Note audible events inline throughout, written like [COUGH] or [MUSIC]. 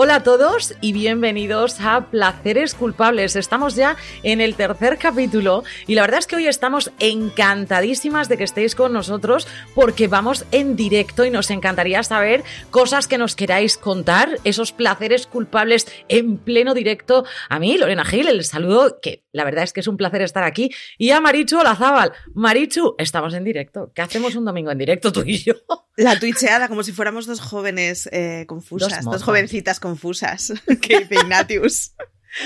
Hola a todos y bienvenidos a Placeres Culpables. Estamos ya en el tercer capítulo y la verdad es que hoy estamos encantadísimas de que estéis con nosotros porque vamos en directo y nos encantaría saber cosas que nos queráis contar, esos placeres culpables en pleno directo. A mí, Lorena Gil, el saludo, que la verdad es que es un placer estar aquí, y a Marichu Olazábal. Marichu, estamos en directo. ¿Qué hacemos un domingo en directo tú y yo? [LAUGHS] La twitcheada, como si fuéramos dos jóvenes eh, confusas, dos, jovencitas confusas, [LAUGHS] que dice Ignatius.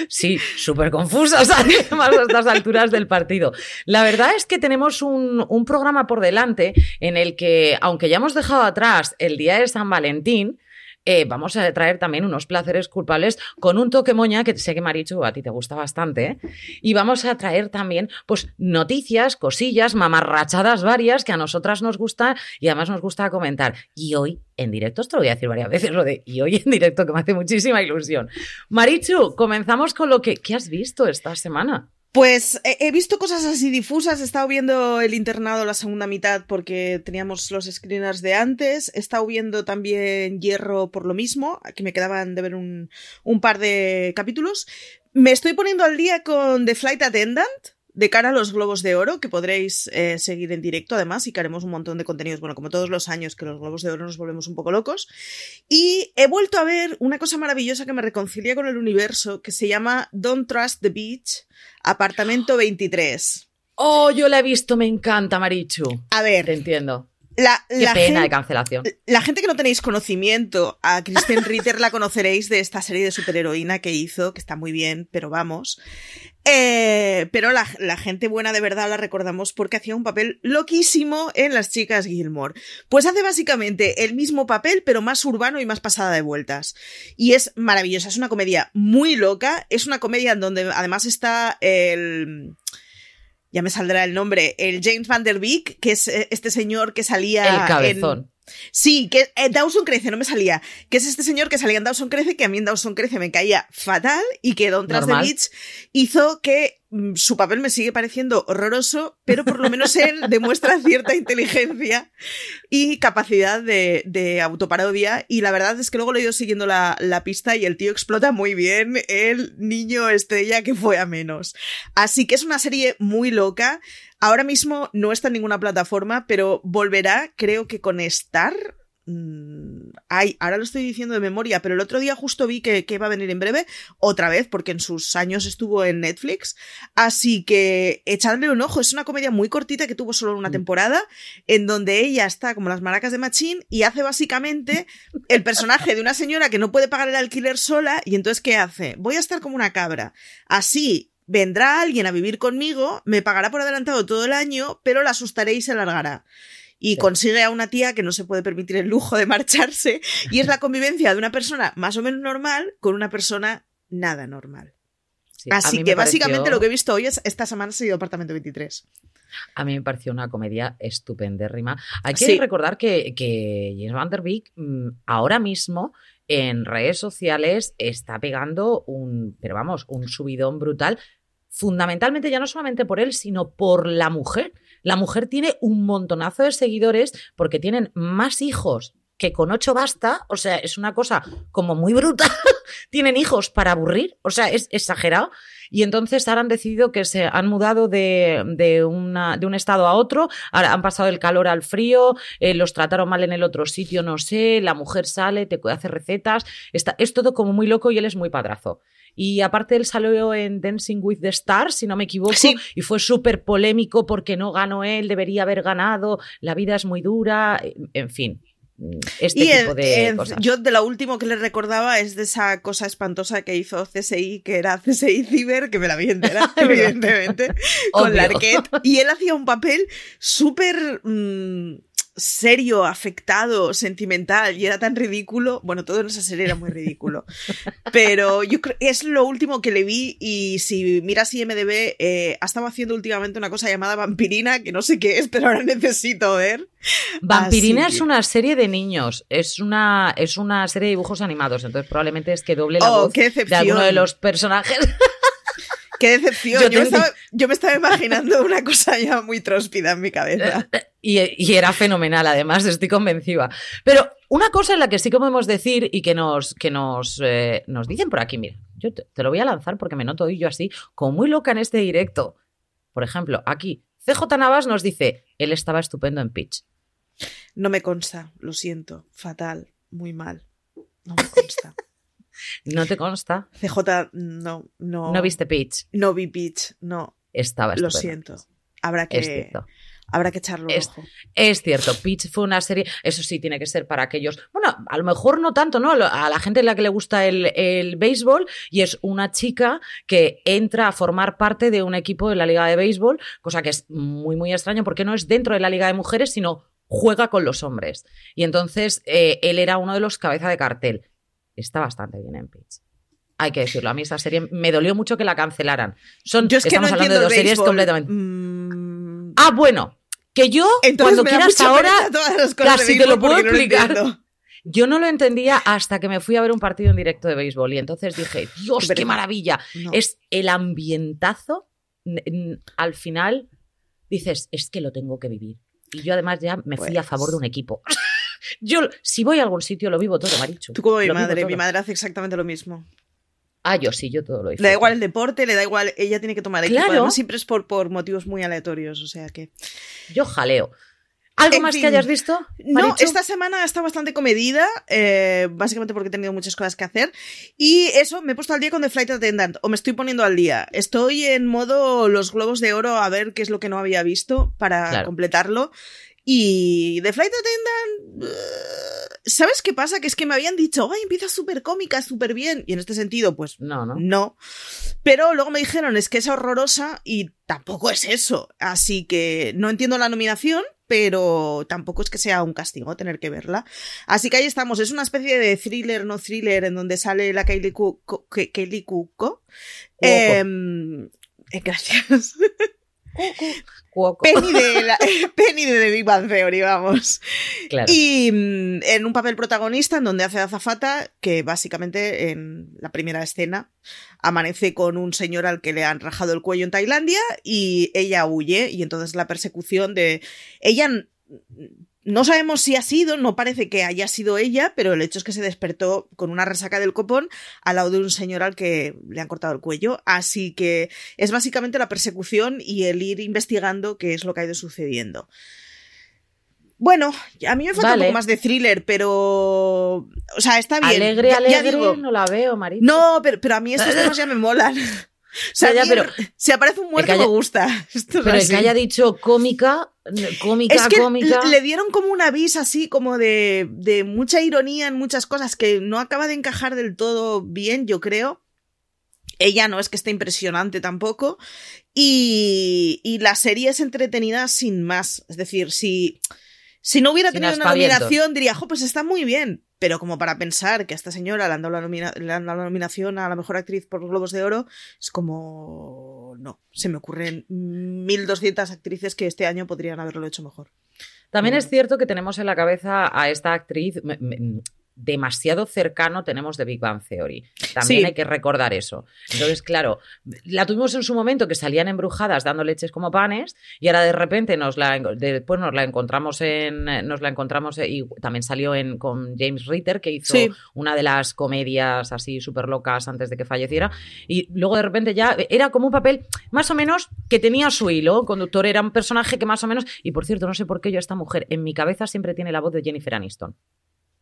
Sí, súper confusas [LAUGHS] además a estas alturas del partido. La verdad es que tenemos un, un, programa por delante en el que, aunque ya hemos dejado atrás el día de San Valentín, eh, vamos a traer también unos placeres culpables con un toque moña que sé que Marichu a ti te gusta bastante. Y vamos a traer también pues noticias, cosillas, mamarrachadas varias que a nosotras nos gusta y además nos gusta comentar. Y hoy en directo, esto lo voy a decir varias veces, lo de y hoy en directo que me hace muchísima ilusión. Marichu, comenzamos con lo que ¿qué has visto esta semana? Pues he visto cosas así difusas, he estado viendo El internado la segunda mitad porque teníamos los screeners de antes, he estado viendo también Hierro por lo mismo, que me quedaban de ver un, un par de capítulos. Me estoy poniendo al día con The Flight Attendant, de cara a los Globos de Oro, que podréis eh, seguir en directo además y que haremos un montón de contenidos, bueno, como todos los años que los Globos de Oro nos volvemos un poco locos. Y he vuelto a ver una cosa maravillosa que me reconcilia con el universo, que se llama Don't Trust the Beach, apartamento 23. Oh, yo la he visto, me encanta, Marichu. A ver. Te entiendo. La, Qué la pena gente, de cancelación. La gente que no tenéis conocimiento, a Kristen [LAUGHS] Ritter la conoceréis de esta serie de superheroína que hizo, que está muy bien, pero vamos. Eh, pero la, la, gente buena de verdad la recordamos porque hacía un papel loquísimo en Las Chicas Gilmore. Pues hace básicamente el mismo papel, pero más urbano y más pasada de vueltas. Y es maravillosa, es una comedia muy loca, es una comedia en donde además está el ya me saldrá el nombre, el James Van Der Beek, que es este señor que salía el cabezón. En... Sí, que eh, Dawson Crece, no me salía. Que es este señor que salía en Dawson Crece, que a mí en Dawson Crece me caía fatal y que Don Tras Beach hizo que su papel me sigue pareciendo horroroso, pero por lo menos él [LAUGHS] demuestra cierta inteligencia y capacidad de, de, autoparodia. Y la verdad es que luego lo he ido siguiendo la, la pista y el tío explota muy bien el niño estrella que fue a menos. Así que es una serie muy loca. Ahora mismo no está en ninguna plataforma, pero volverá, creo que con Star. Mmm, ay, ahora lo estoy diciendo de memoria, pero el otro día justo vi que, que va a venir en breve, otra vez, porque en sus años estuvo en Netflix. Así que echadle un ojo. Es una comedia muy cortita que tuvo solo una temporada, en donde ella está como las maracas de Machín y hace básicamente el personaje de una señora que no puede pagar el alquiler sola. Y entonces, ¿qué hace? Voy a estar como una cabra. Así vendrá alguien a vivir conmigo, me pagará por adelantado todo el año, pero la asustaré y se largará. Y sí. consigue a una tía que no se puede permitir el lujo de marcharse, y es la [LAUGHS] convivencia de una persona más o menos normal con una persona nada normal. Sí, Así que básicamente pareció... lo que he visto hoy es esta semana ha sido Apartamento 23. A mí me pareció una comedia estupendérrima. Hay que sí. recordar que, que James Van Der Beek mmm, ahora mismo en redes sociales está pegando un, pero vamos, un subidón brutal, fundamentalmente ya no solamente por él, sino por la mujer. La mujer tiene un montonazo de seguidores porque tienen más hijos que con ocho basta, o sea, es una cosa como muy brutal. [LAUGHS] Tienen hijos para aburrir, o sea, es exagerado. Y entonces ahora han decidido que se han mudado de, de, una, de un estado a otro, ahora han pasado el calor al frío, eh, los trataron mal en el otro sitio, no sé, la mujer sale, te hace recetas, está, es todo como muy loco y él es muy padrazo. Y aparte él salió en Dancing with the Stars, si no me equivoco, sí. y fue súper polémico porque no ganó él, debería haber ganado, la vida es muy dura, en fin. Este y tipo el, de el, cosas. Yo de lo último que le recordaba es de esa cosa espantosa que hizo CSI, que era CSI Ciber, que me la vi entera, [LAUGHS] evidentemente, con Larquet. Y él hacía un papel súper... Mmm, serio, afectado, sentimental y era tan ridículo. Bueno, todo en esa serie era muy ridículo. [LAUGHS] Pero yo creo que es lo último que le vi y si miras IMDB, eh, ha estado haciendo últimamente una cosa llamada Vampirina, que no sé qué es, pero ahora necesito ver. Vampirina es una serie de niños, es una, es una serie de dibujos animados, entonces probablemente es que doble la oh, voz de alguno de los personajes. [LAUGHS] Qué decepción. Yo, me estaba, imaginando una cosa ya muy tróspida en mi cabeza. [LAUGHS] Y, era fenomenal, además, estoy convencida. Pero una cosa en la que sí que podemos decir y que nos, que nos, eh, nos dicen por aquí, mira, yo te, lo voy a lanzar porque me noto yo así, como muy loca en este directo. Por ejemplo, aquí, CJ Navas nos dice, él estaba estupendo en pitch. No me consta, lo siento, fatal, muy mal. No me consta. [LAUGHS] ¿No te consta? CJ, no, no. ¿No viste Pitch? No vi Pitch, no. Estaba Lo siento. Habrá que. Habrá que echarlo es, ojo. Es cierto, Pitch fue una serie, eso sí, tiene que ser para aquellos, bueno, a lo mejor no tanto, ¿no? A la gente a la que le gusta el, el béisbol y es una chica que entra a formar parte de un equipo de la liga de béisbol, cosa que es muy, muy extraño porque no es dentro de la liga de mujeres, sino juega con los hombres. Y entonces eh, él era uno de los cabeza de cartel está bastante bien en Pitch. Hay que decirlo. A mí esa serie me dolió mucho que la cancelaran. Son, yo es que estamos hablando de dos series completamente. Mm. Ah, bueno. Que yo, cuando quieras ahora, casi te lo puedo explicar. yo no lo entendía hasta que me fui a ver un partido en directo de béisbol y entonces dije, Dios, qué maravilla. Es el ambientazo. Al final dices, es que lo tengo que vivir. Y yo además ya me fui a favor de un equipo. Yo, si voy a algún sitio, lo vivo todo, Marichu. Tú como mi madre, mi madre hace exactamente lo mismo. Ah, yo sí, yo todo lo hice. Le da igual el deporte, le da igual, ella tiene que tomar equipo. Además, siempre es por, por motivos muy aleatorios, o sea que. Yo jaleo. ¿Algo más que hayas visto? No, esta semana está bastante comedida, eh, básicamente porque he tenido muchas cosas que hacer. Y eso, me he puesto al día con The Flight Attendant, o me estoy poniendo al día. Estoy en modo los globos de oro a ver qué es lo que no había visto para completarlo. Y The Flight Attendant, uh, ¿sabes qué pasa? Que es que me habían dicho, ay, empieza súper cómica, súper bien. Y en este sentido, pues no, no. No. Pero luego me dijeron, es que es horrorosa y tampoco es eso. Así que no entiendo la nominación, pero tampoco es que sea un castigo tener que verla. Así que ahí estamos. Es una especie de thriller, no thriller, en donde sale la Kaylee Cuoco. Em, eh, gracias. Penny de, la, [LAUGHS] Penny de The Big Bang Theory, vamos. Y mm, en un papel protagonista en donde hace azafata, que básicamente en la primera escena amanece con un señor al que le han rajado el cuello en Tailandia y ella huye y entonces la persecución de... Ella no sabemos si ha sido, no parece que haya sido ella, pero el hecho es que se despertó con una resaca del copón al lado de un señor al que le han cortado el cuello. Así que es básicamente la persecución y el ir investigando qué es lo que ha ido sucediendo. Bueno, a mí me falta un poco más de thriller, pero. O sea, está bien. Alegre, alegre, no la veo, Marita. No, pero, pero a mí estos temas ya me molan. [LAUGHS] Sea, ya, pero, si aparece un muerto me gusta. [LAUGHS] pero que haya dicho cómica, cómica, es que cómica. Le dieron como un aviso así, como de, de mucha ironía en muchas cosas que no acaba de encajar del todo bien, yo creo. Ella no es que esté impresionante tampoco. Y, y la serie es entretenida sin más. Es decir, si, si no hubiera tenido una nominación, diría, jo, pues está muy bien pero como para pensar que a esta señora le han dado la, la nominación a la mejor actriz por los Globos de Oro, es como. No, se me ocurren 1.200 actrices que este año podrían haberlo hecho mejor. También es cierto que tenemos en la cabeza a esta actriz demasiado cercano tenemos de Big Bang Theory. También hay que recordar eso. Entonces, claro, la tuvimos en su momento que salían embrujadas dando leches como panes y ahora de repente nos la después nos la encontramos en nos la encontramos y también salió en con James Ritter que hizo una de las comedias así súper locas antes de que falleciera y luego de repente ya era como un papel más o menos que tenía su hilo, el conductor era un personaje que más o menos y por cierto, no sé por qué yo esta mujer en mi cabeza siempre tiene la voz de Jennifer Aniston.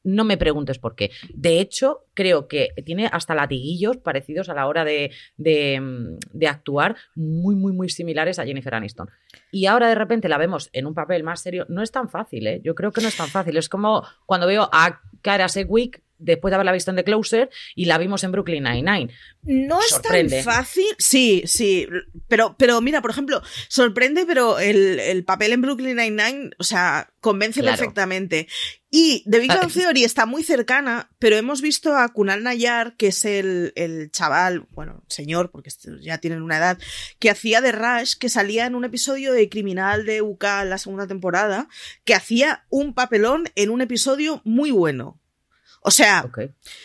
No me preguntes por qué. De hecho, creo que tiene hasta latiguillos parecidos a la hora de, de, actuar, muy, muy, muy similares a Jennifer Aniston. Y ahora de repente la vemos en un papel más serio. No es tan fácil, ¿eh? Yo creo que no es tan fácil. Es como cuando veo a Cara Sedgwick después de haberla visto en The Closer y la vimos en Brooklyn Nine-Nine. No es tan fácil. Sí, sí. Pero, pero mira, por ejemplo, sorprende, pero el, papel en Brooklyn Nine-Nine, o sea, convence perfectamente. Y The Big ah, Bang Theory está muy cercana, pero hemos visto a Kunal Nayar, que es el, el chaval, bueno, señor, porque ya tienen una edad, que hacía de Rush, que salía en un episodio de Criminal de UK la segunda temporada, que hacía un papelón en un episodio muy bueno. O sea,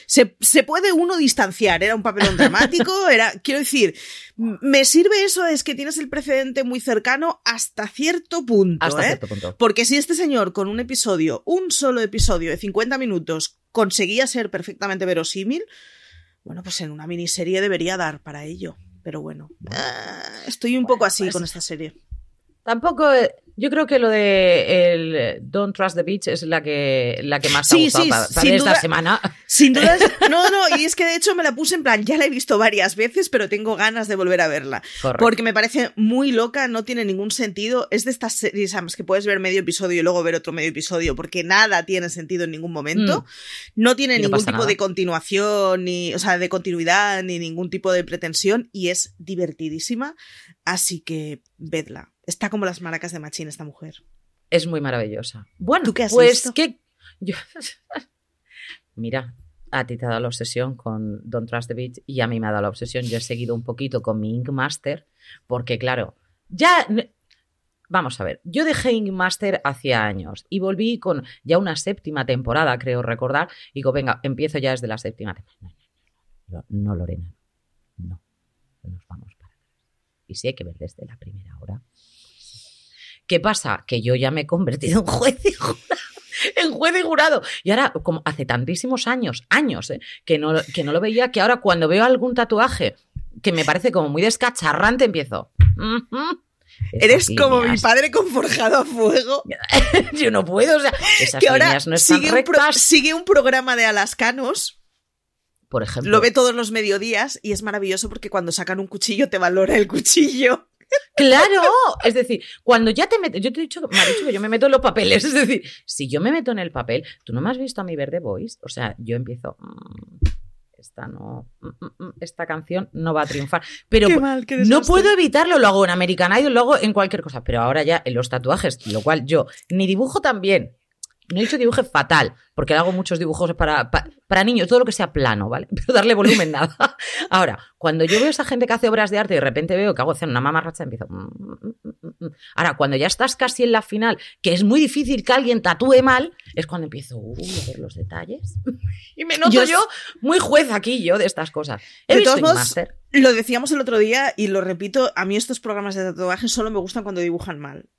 se, puede uno distanciar. Era un papelón [LAUGHS] dramático, era, quiero decir, me sirve eso, es que tienes el precedente muy cercano hasta cierto punto. Hasta ¿eh? cierto punto. Porque si este señor con un episodio, un solo episodio de 50 minutos, conseguía ser perfectamente verosímil, bueno, pues en una miniserie debería dar para ello. Pero bueno, ah, estoy un poco así pues con esta serie. Tampoco, eh, yo creo que lo de el Don't Trust the Beach es la que, la que más te ha gustado para, esta semana. Sin duda. [LAUGHS] No, no, y es que de hecho me la puse en plan, ya la he visto varias veces, pero tengo ganas de volver a verla. Porque me parece muy loca, no tiene ningún sentido. Es de estas series que puedes ver medio episodio y luego ver otro medio episodio, porque nada tiene sentido en ningún momento. Mm. No tiene ningún tipo de continuación, ni, o sea, de continuidad, ni ningún tipo de pretensión, y es divertidísima. Así que vedla. Está como las maracas de Machín esta mujer. Es muy maravillosa. Bueno, pues que [LAUGHS] Mira, a ti te ha dado la obsesión con Don't Trust the Beach y a mí me ha dado la obsesión. Yo he seguido un poquito con mi Ink Master porque claro, ya Vamos a ver, yo dejé Ink Master hacía años y volví con ya una séptima temporada, creo recordar, y digo, venga, empiezo ya desde la séptima temporada. No, no, Lorena, no, nos vamos para atrás. Y sí hay que ver desde la primera hora ¿Qué pasa? Que yo ya me he convertido en juez y jurado. En juez y jurado. Y ahora, como hace tantísimos años, años, ¿eh? que, no, que no lo veía, que ahora cuando veo algún tatuaje que me parece como muy descacharrante, empiezo. Eres como mi padre con forjado a fuego. [LAUGHS] Yo no puedo, o sea, esas que ahora no están sigue, Un sigue un programa de alascanos. Por ejemplo. Lo ve todos los mediodías y es maravilloso porque cuando sacan un cuchillo te valora el cuchillo. Claro, es decir, cuando ya te metes, yo te he dicho, me ha dicho que yo me meto en los papeles, es decir, si yo me meto en el papel, tú no me has visto a mi verde voice, o sea, yo empiezo, mm, esta no, mm, mm, esta canción no va a triunfar, pero no puedo evitarlo, lo hago en American Idol, lo hago en cualquier cosa, pero ahora ya en los tatuajes, lo cual yo ni dibujo tan bien, no he dicho dibuje fatal, porque hago muchos dibujos para, para, niños, todo lo que sea plano, ¿vale? [LAUGHS] Pero darle volumen nada. Ahora, cuando yo veo a esa gente que hace obras de arte y de repente veo que hago hacer una mamarracha, empiezo. Mm, mm, mm, Ahora, cuando ya estás casi en la final, que es muy difícil que alguien tatúe mal, es cuando empiezo a ver los detalles. [LAUGHS] y me noto yo, muy juez aquí, yo, de estas cosas. He de todos modos, lo decíamos el otro día y lo repito, a mí estos programas de tatuaje solo me gustan cuando dibujan mal.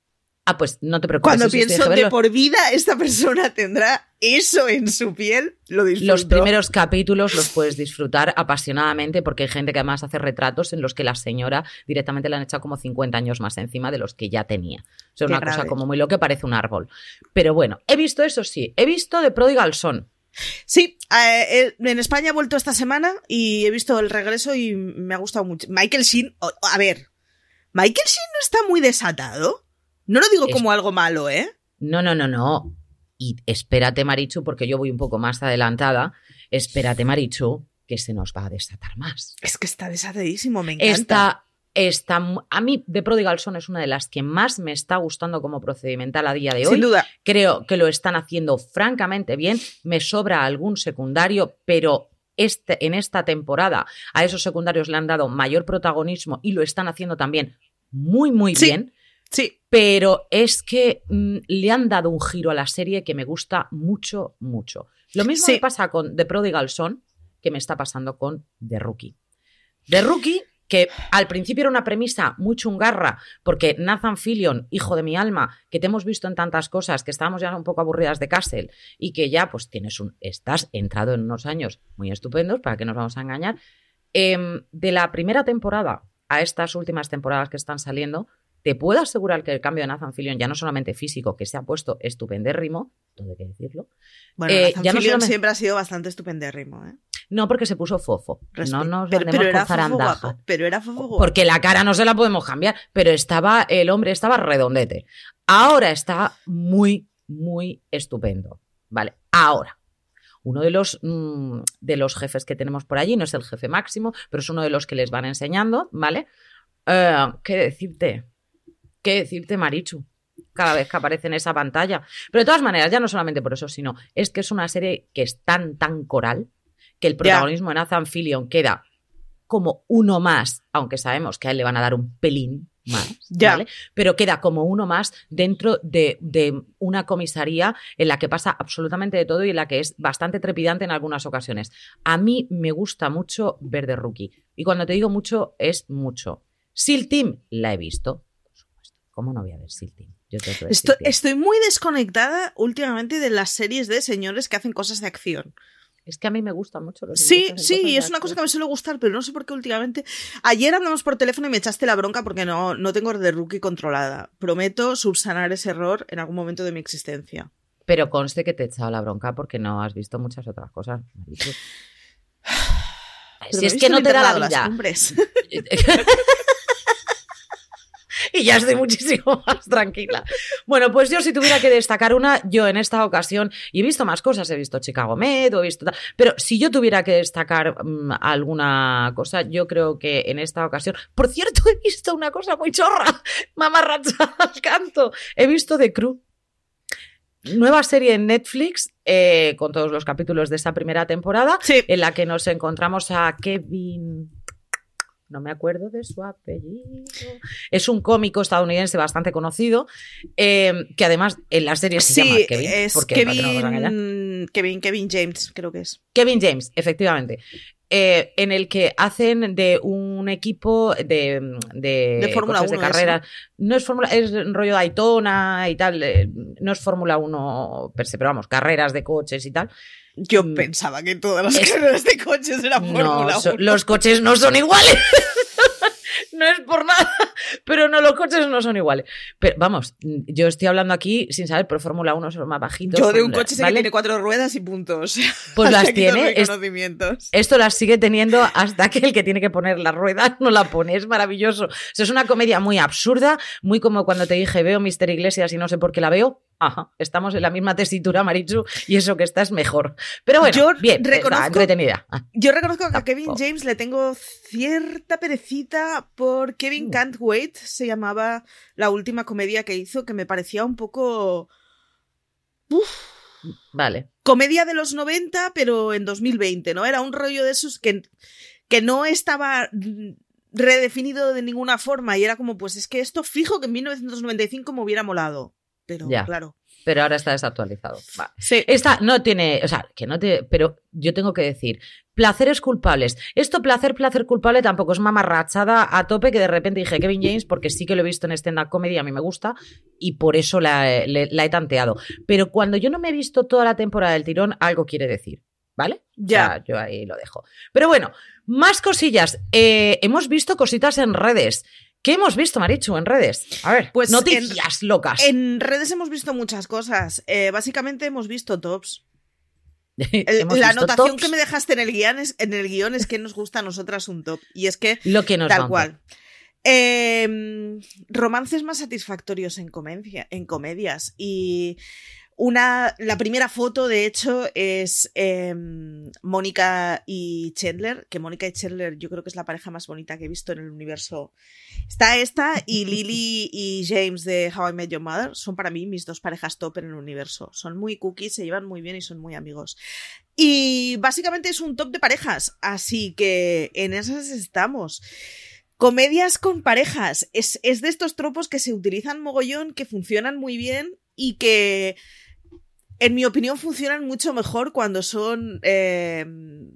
Ah, pues no te preocupes. Cuando pienso de por vida esta persona tendrá eso en su piel, lo disfruto. Los primeros capítulos los puedes disfrutar apasionadamente porque hay gente que además hace retratos en los que la señora directamente le han echado como 50 años más encima de los que ya tenía. O sea, una cosa como muy lo que parece un árbol. Pero bueno, he visto eso sí, he visto de Prodigal Son. Sí, eh, eh, en España he vuelto esta semana y he visto el regreso y me ha gustado mucho. Michael Sheen, a ver, Michael Sheen no está muy desatado. No lo digo como algo malo, ¿eh? No, no, no, no. Y espérate, Marichu, porque yo voy un poco más adelantada. Espérate, Marichu, que se nos va a desatar más. Es que está desatadísimo, me encanta. Está, a mí, The Prodigal Son es una de las que más me está gustando como procedimental a día de hoy. Sin duda. Creo que lo están haciendo francamente bien. Me sobra algún secundario, pero este, en esta temporada a esos secundarios le han dado mayor protagonismo y lo están haciendo también muy, muy bien. Sí. Pero es que mm, le han dado un giro a la serie que me gusta mucho, mucho. Lo mismo me pasa con The Prodigal Son que me está pasando con The Rookie. The Rookie, que al principio era una premisa muy chungarra, porque Nathan Fillion, hijo de mi alma, que te hemos visto en tantas cosas, que estábamos ya un poco aburridas de Castle, y que ya pues tienes un, estás entrado en unos años muy estupendos, para que nos vamos a engañar, em, de la primera temporada a estas últimas temporadas que están saliendo, te puedo asegurar que el cambio de Nathan Fillion, ya no solamente físico, que se ha puesto estupendérrimo, todo hay que decirlo. Bueno, eh, Nathan ya siempre ha sido bastante estupendérrimo, ¿eh? No, porque se puso fofo. no nos pero, pero era fofo pero era fofo Porque la cara no se la podemos cambiar, pero estaba, el hombre estaba redondete. Ahora está muy, muy estupendo. Vale, ahora. uno de los, mm, de los jefes que tenemos por allí, no es el jefe máximo, pero es uno de los que les van enseñando, ¿vale? Eh, ¿Qué decirte? ¿Qué decirte, Marichu? Cada vez que aparece en esa pantalla. Pero de todas maneras, ya no solamente por eso, sino es que es una serie que es tan, tan coral que el protagonismo de Nathan Fillion queda como uno más, aunque sabemos que a él le van a dar un pelín más, ¿vale? Pero queda como uno más dentro de, una comisaría en la que pasa absolutamente de todo y en la que es bastante trepidante en algunas ocasiones. A mí me gusta mucho ver de Rookie. Y cuando te digo mucho, es mucho. SEAL Team la he visto. ¿Cómo no voy a ver SEAL Team? estoy, estoy muy desconectada últimamente de las series de señores que hacen cosas de acción. Es que a mí me gusta mucho los Sí, sí, es una cosa que me suele gustar, pero no sé por qué últimamente. Ayer hablamos por teléfono y me echaste la bronca porque no, no tengo de rookie controlada. Prometo subsanar ese error en algún momento de mi existencia. Pero conste que te he echado la bronca porque no has visto muchas otras cosas. si es que no te da la vida. [LAUGHS] [LAUGHS] y [LAUGHS] ya estoy muchísimo [LAUGHS] más tranquila. Bueno, pues yo si tuviera que destacar una, yo en esta ocasión, y he visto más cosas, he visto Chicago Med, he visto pero si yo tuviera que destacar mm, alguna cosa, yo creo que en esta ocasión, por cierto, he visto una cosa muy chorra, [LAUGHS] mamarracha al canto, he visto The Crew. Nueva serie en Netflix eh, con todos los capítulos de esa primera temporada, en la que nos encontramos a Kevin no me acuerdo de su apellido. Es un cómico estadounidense bastante conocido, eh, que además en la serie se llama Kevin. Es Kevin, Kevin, Kevin James, creo que es. Kevin James, efectivamente. Eh, en el que hacen de un equipo de, de, de Fórmula 1 de carrera. No es Fórmula, es rollo Daytona y tal. Eh, no es Fórmula 1 per se, pero vamos, carreras de coches y tal. Yo mm. pensaba que todas las carreras de coches eran Fórmula 1. Los coches no son iguales. [LAUGHS] no es por nada, pero no, los coches no son iguales. Pero vamos, yo estoy hablando aquí sin saber, pero Fórmula 1 son más bajitos. Yo de un coche sé que tiene cuatro ruedas y puntos. [LAUGHS] Pues las tiene. esto las sigue teniendo hasta que el que tiene que poner la rueda no la pone. Es maravilloso. es una comedia muy absurda, muy como cuando te dije veo Mister Iglesias y no sé por qué la veo. Ajá, estamos en la misma tesitura, Marichu, y eso que está es mejor. Pero bueno, yo bien, reconozco, entretenida. Ah. Yo reconozco que a Kevin James le tengo cierta perecita por Kevin mm. Can't Wait, se llamaba la última comedia que hizo, que me parecía un poco... Vale. Comedia de los 90, pero en 2020, ¿no? Era un rollo de esos que, que no estaba redefinido de ninguna forma y era como, pues es que esto fijo que en 1995 me hubiera molado pero claro. Pero ahora está desactualizado. Esta no tiene, o sea, que no te, pero yo tengo que decir, placeres culpables. Esto placer, placer culpable tampoco es mamarrachada a tope que de repente dije Kevin James porque sí que lo he visto en stand-up comedy, a mí me gusta y por eso la, he tanteado. Pero cuando yo no me he visto toda la temporada del tirón, algo quiere decir. ¿Vale? Ya. yo ahí lo dejo. Pero bueno, más cosillas. Eh, hemos visto cositas en redes. ¿Qué hemos visto, Marichu, en redes? A ver, pues noticias locas. En redes hemos visto muchas cosas. Eh, básicamente hemos visto tops. [LAUGHS] la anotación que me dejaste en el, guion es, en el guion es que nos gusta a nosotras un top. Y es que. Lo que nos Tal cual. Em, romances más satisfactorios en, comedia, en comedias. Y una, la primera foto, de hecho, es em, Mónica y Chandler, que Mónica y Chandler yo creo que es la pareja más bonita que he visto en el universo. Está esta y [LAUGHS] Lily y James de How I Met Your Mother son para mí mis dos parejas top en el universo. Son muy cookies, se llevan muy bien y son muy amigos. Y básicamente es un top de parejas, así que en esas estamos. Comedias con parejas. Es, es de estos tropos que se utilizan mogollón, que funcionan muy bien y que en mi opinión funcionan mucho mejor cuando son eh,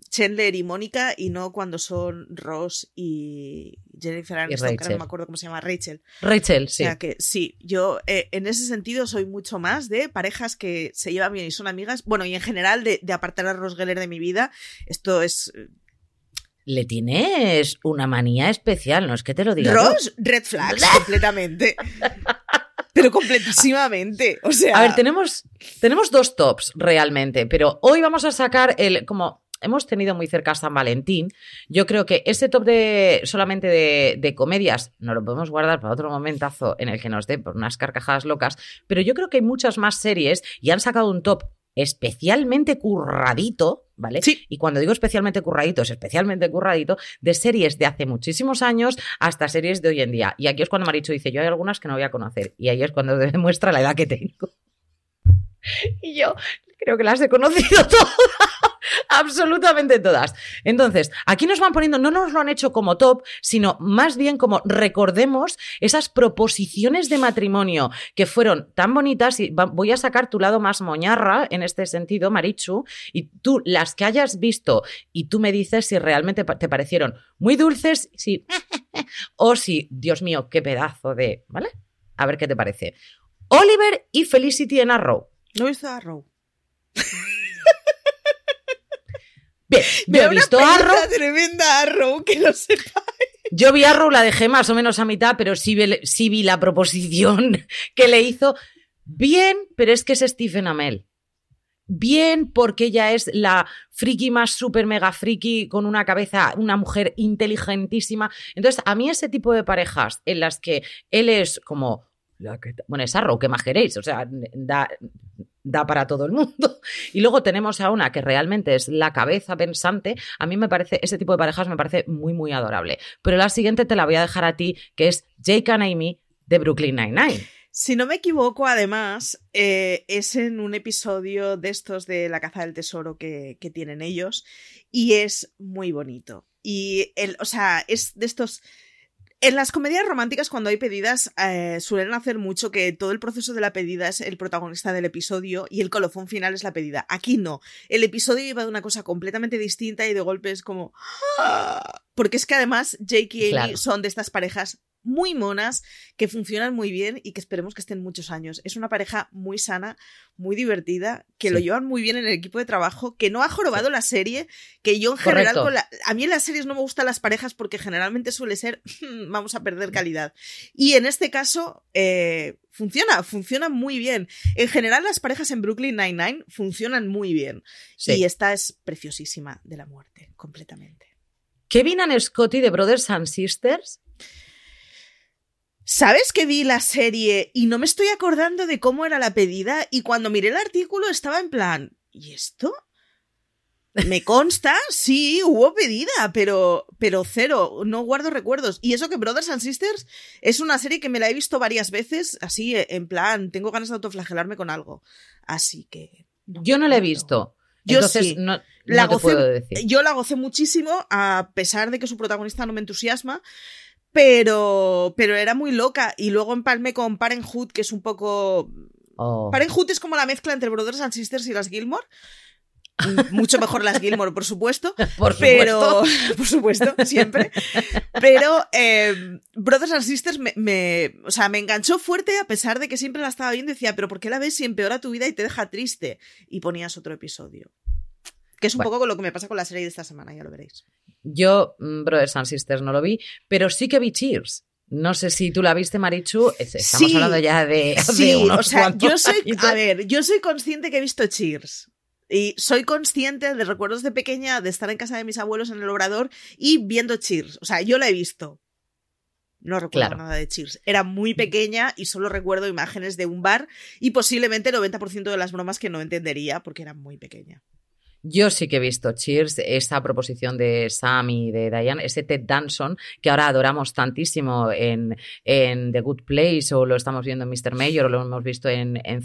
Chandler y Mónica y no cuando son Ross y Jennifer Aniston, que no me acuerdo cómo se llama, Rachel. Rachel, sí. O sea que sí, yo eh, en ese sentido soy mucho más de parejas que se llevan bien y son amigas. Bueno, y en general de, apartar a Ross Geller de mi vida. Esto es eh, le tienes una manía especial, no es que te lo diga. Ross, red flags [LAUGHS] completamente. Pero completísimamente. O sea. A ver, tenemos, tenemos dos tops realmente, pero hoy vamos a sacar el. como hemos tenido muy cerca San Valentín, yo creo que ese top de solamente de, de, comedias no lo podemos guardar para otro momentazo en el que nos dé por unas carcajadas locas, pero yo creo que hay muchas más series y han sacado un top especialmente curradito, ¿vale? Sí. Y cuando digo especialmente curradito, es especialmente curradito de series de hace muchísimos años hasta series de hoy en día. Y aquí es cuando Marichu dice, yo hay algunas que no voy a conocer. Y ahí es cuando [LAUGHS] demuestra la edad que tengo. [LAUGHS] Y yo creo que las he conocido [LAUGHS] todas. Absolutamente todas. Entonces, aquí nos van poniendo, no nos lo han hecho como top, sino más bien como recordemos esas proposiciones de matrimonio que fueron tan bonitas y voy a sacar tu lado más moñarra en este sentido, Marichu, y tú las que hayas visto y tú me dices si realmente te parecieron muy dulces, si [LAUGHS] o si, Dios mío, qué pedazo de, ¿vale? A ver qué te parece. Oliver y Felicity en Arrow. No he visto Arrow. [LAUGHS] Bien, yo he visto Arrow. tremenda Arrow, que lo sepáis. Yo vi Arrow, la dejé más o menos a mitad, pero sí vi, la proposición [LAUGHS] que le hizo. Bien, pero es que es Stephen Amell. Bien, porque ella es la friki más super mega friki, con una cabeza, una mujer inteligentísima. Entonces, a mí ese tipo de parejas en las que él es como bueno, es Arrow, ¿qué más queréis? O sea, da, da para todo el mundo. [LAUGHS] Y luego tenemos a una que realmente es la cabeza pensante. A mí me parece, ese tipo de parejas me parece muy, muy adorable. Pero la siguiente te la voy a dejar a ti, que es Jake and Amy de Brooklyn Nine-Nine. Si no me equivoco, además, eh, es en un episodio de estos de La caza del tesoro que, que tienen ellos y es muy bonito. Y, el, o sea, es de estos en las comedias románticas, cuando hay pedidas, eh, suelen hacer mucho que todo el proceso de la pedida es el protagonista del episodio y el colofón final es la pedida. Aquí no. El episodio iba de una cosa completamente distinta y de golpe es como. ¡Ah! Porque es que además Jake y Amy son de estas parejas muy monas, que funcionan muy bien y que esperemos que estén muchos años. Es una pareja muy sana, muy divertida, que lo llevan muy bien en el equipo de trabajo, que no ha jorobado la serie, que yo en general, con a mí en las series no me gustan las parejas porque generalmente suele ser, [LAUGHS] vamos a perder calidad. Y en este caso, eh, funciona, funciona muy bien. En general, las parejas en Brooklyn Nine-Nine funcionan muy bien. Y esta es preciosísima de la muerte, completamente. Kevin and Scotty de Brothers and Sisters ¿Sabes que vi la serie y no me estoy acordando de cómo era la pedida? Y cuando miré el artículo estaba en plan, ¿y esto? Me consta, [LAUGHS] sí, hubo pedida, pero, pero cero, no guardo recuerdos. Y eso que Brothers and Sisters es una serie que me la he visto varias veces, así, en plan, tengo ganas de autoflagelarme con algo. Así que. yo no la he visto. Yo sí. no, la puedo decir. Yo la gocé muchísimo, a pesar de que su protagonista no me entusiasma pero, pero era muy loca. Y luego empalmé con Parenthood, que es un poco... Oh. Parenthood es como la mezcla entre Brothers and Sisters y las Gilmore. Mucho mejor las Gilmore, por supuesto. [LAUGHS] Por pero, [LAUGHS] por supuesto, siempre. Pero eh, Brothers and Sisters me, me, o sea, me enganchó fuerte a pesar de que siempre la estaba viendo y decía, pero ¿por qué la ves si empeora tu vida y te deja triste? Y ponías otro episodio. Que es un poco con lo que me pasa con la serie de esta semana, ya lo veréis. Yo, mm, Brothers and Sisters, no lo vi, pero sí que vi Cheers. No sé si tú la viste, Marichu. Estamos hablando ya de, sí, o sea, yo soy, a ver, yo soy consciente que he visto Cheers. Y soy consciente de recuerdos de pequeña de estar en casa de mis abuelos en el obrador y viendo Cheers. O sea, yo la he visto. No recuerdo nada de Cheers. Era muy pequeña y solo recuerdo imágenes de un bar y posiblemente el 90% de las bromas que no entendería porque era muy pequeña. Yo sí que he visto Cheers, esa proposición de Sam y de Diane, ese Ted Danson, que ahora adoramos tantísimo en, en The Good Place, o lo estamos viendo en Mr. Mayor, o lo hemos visto en, en,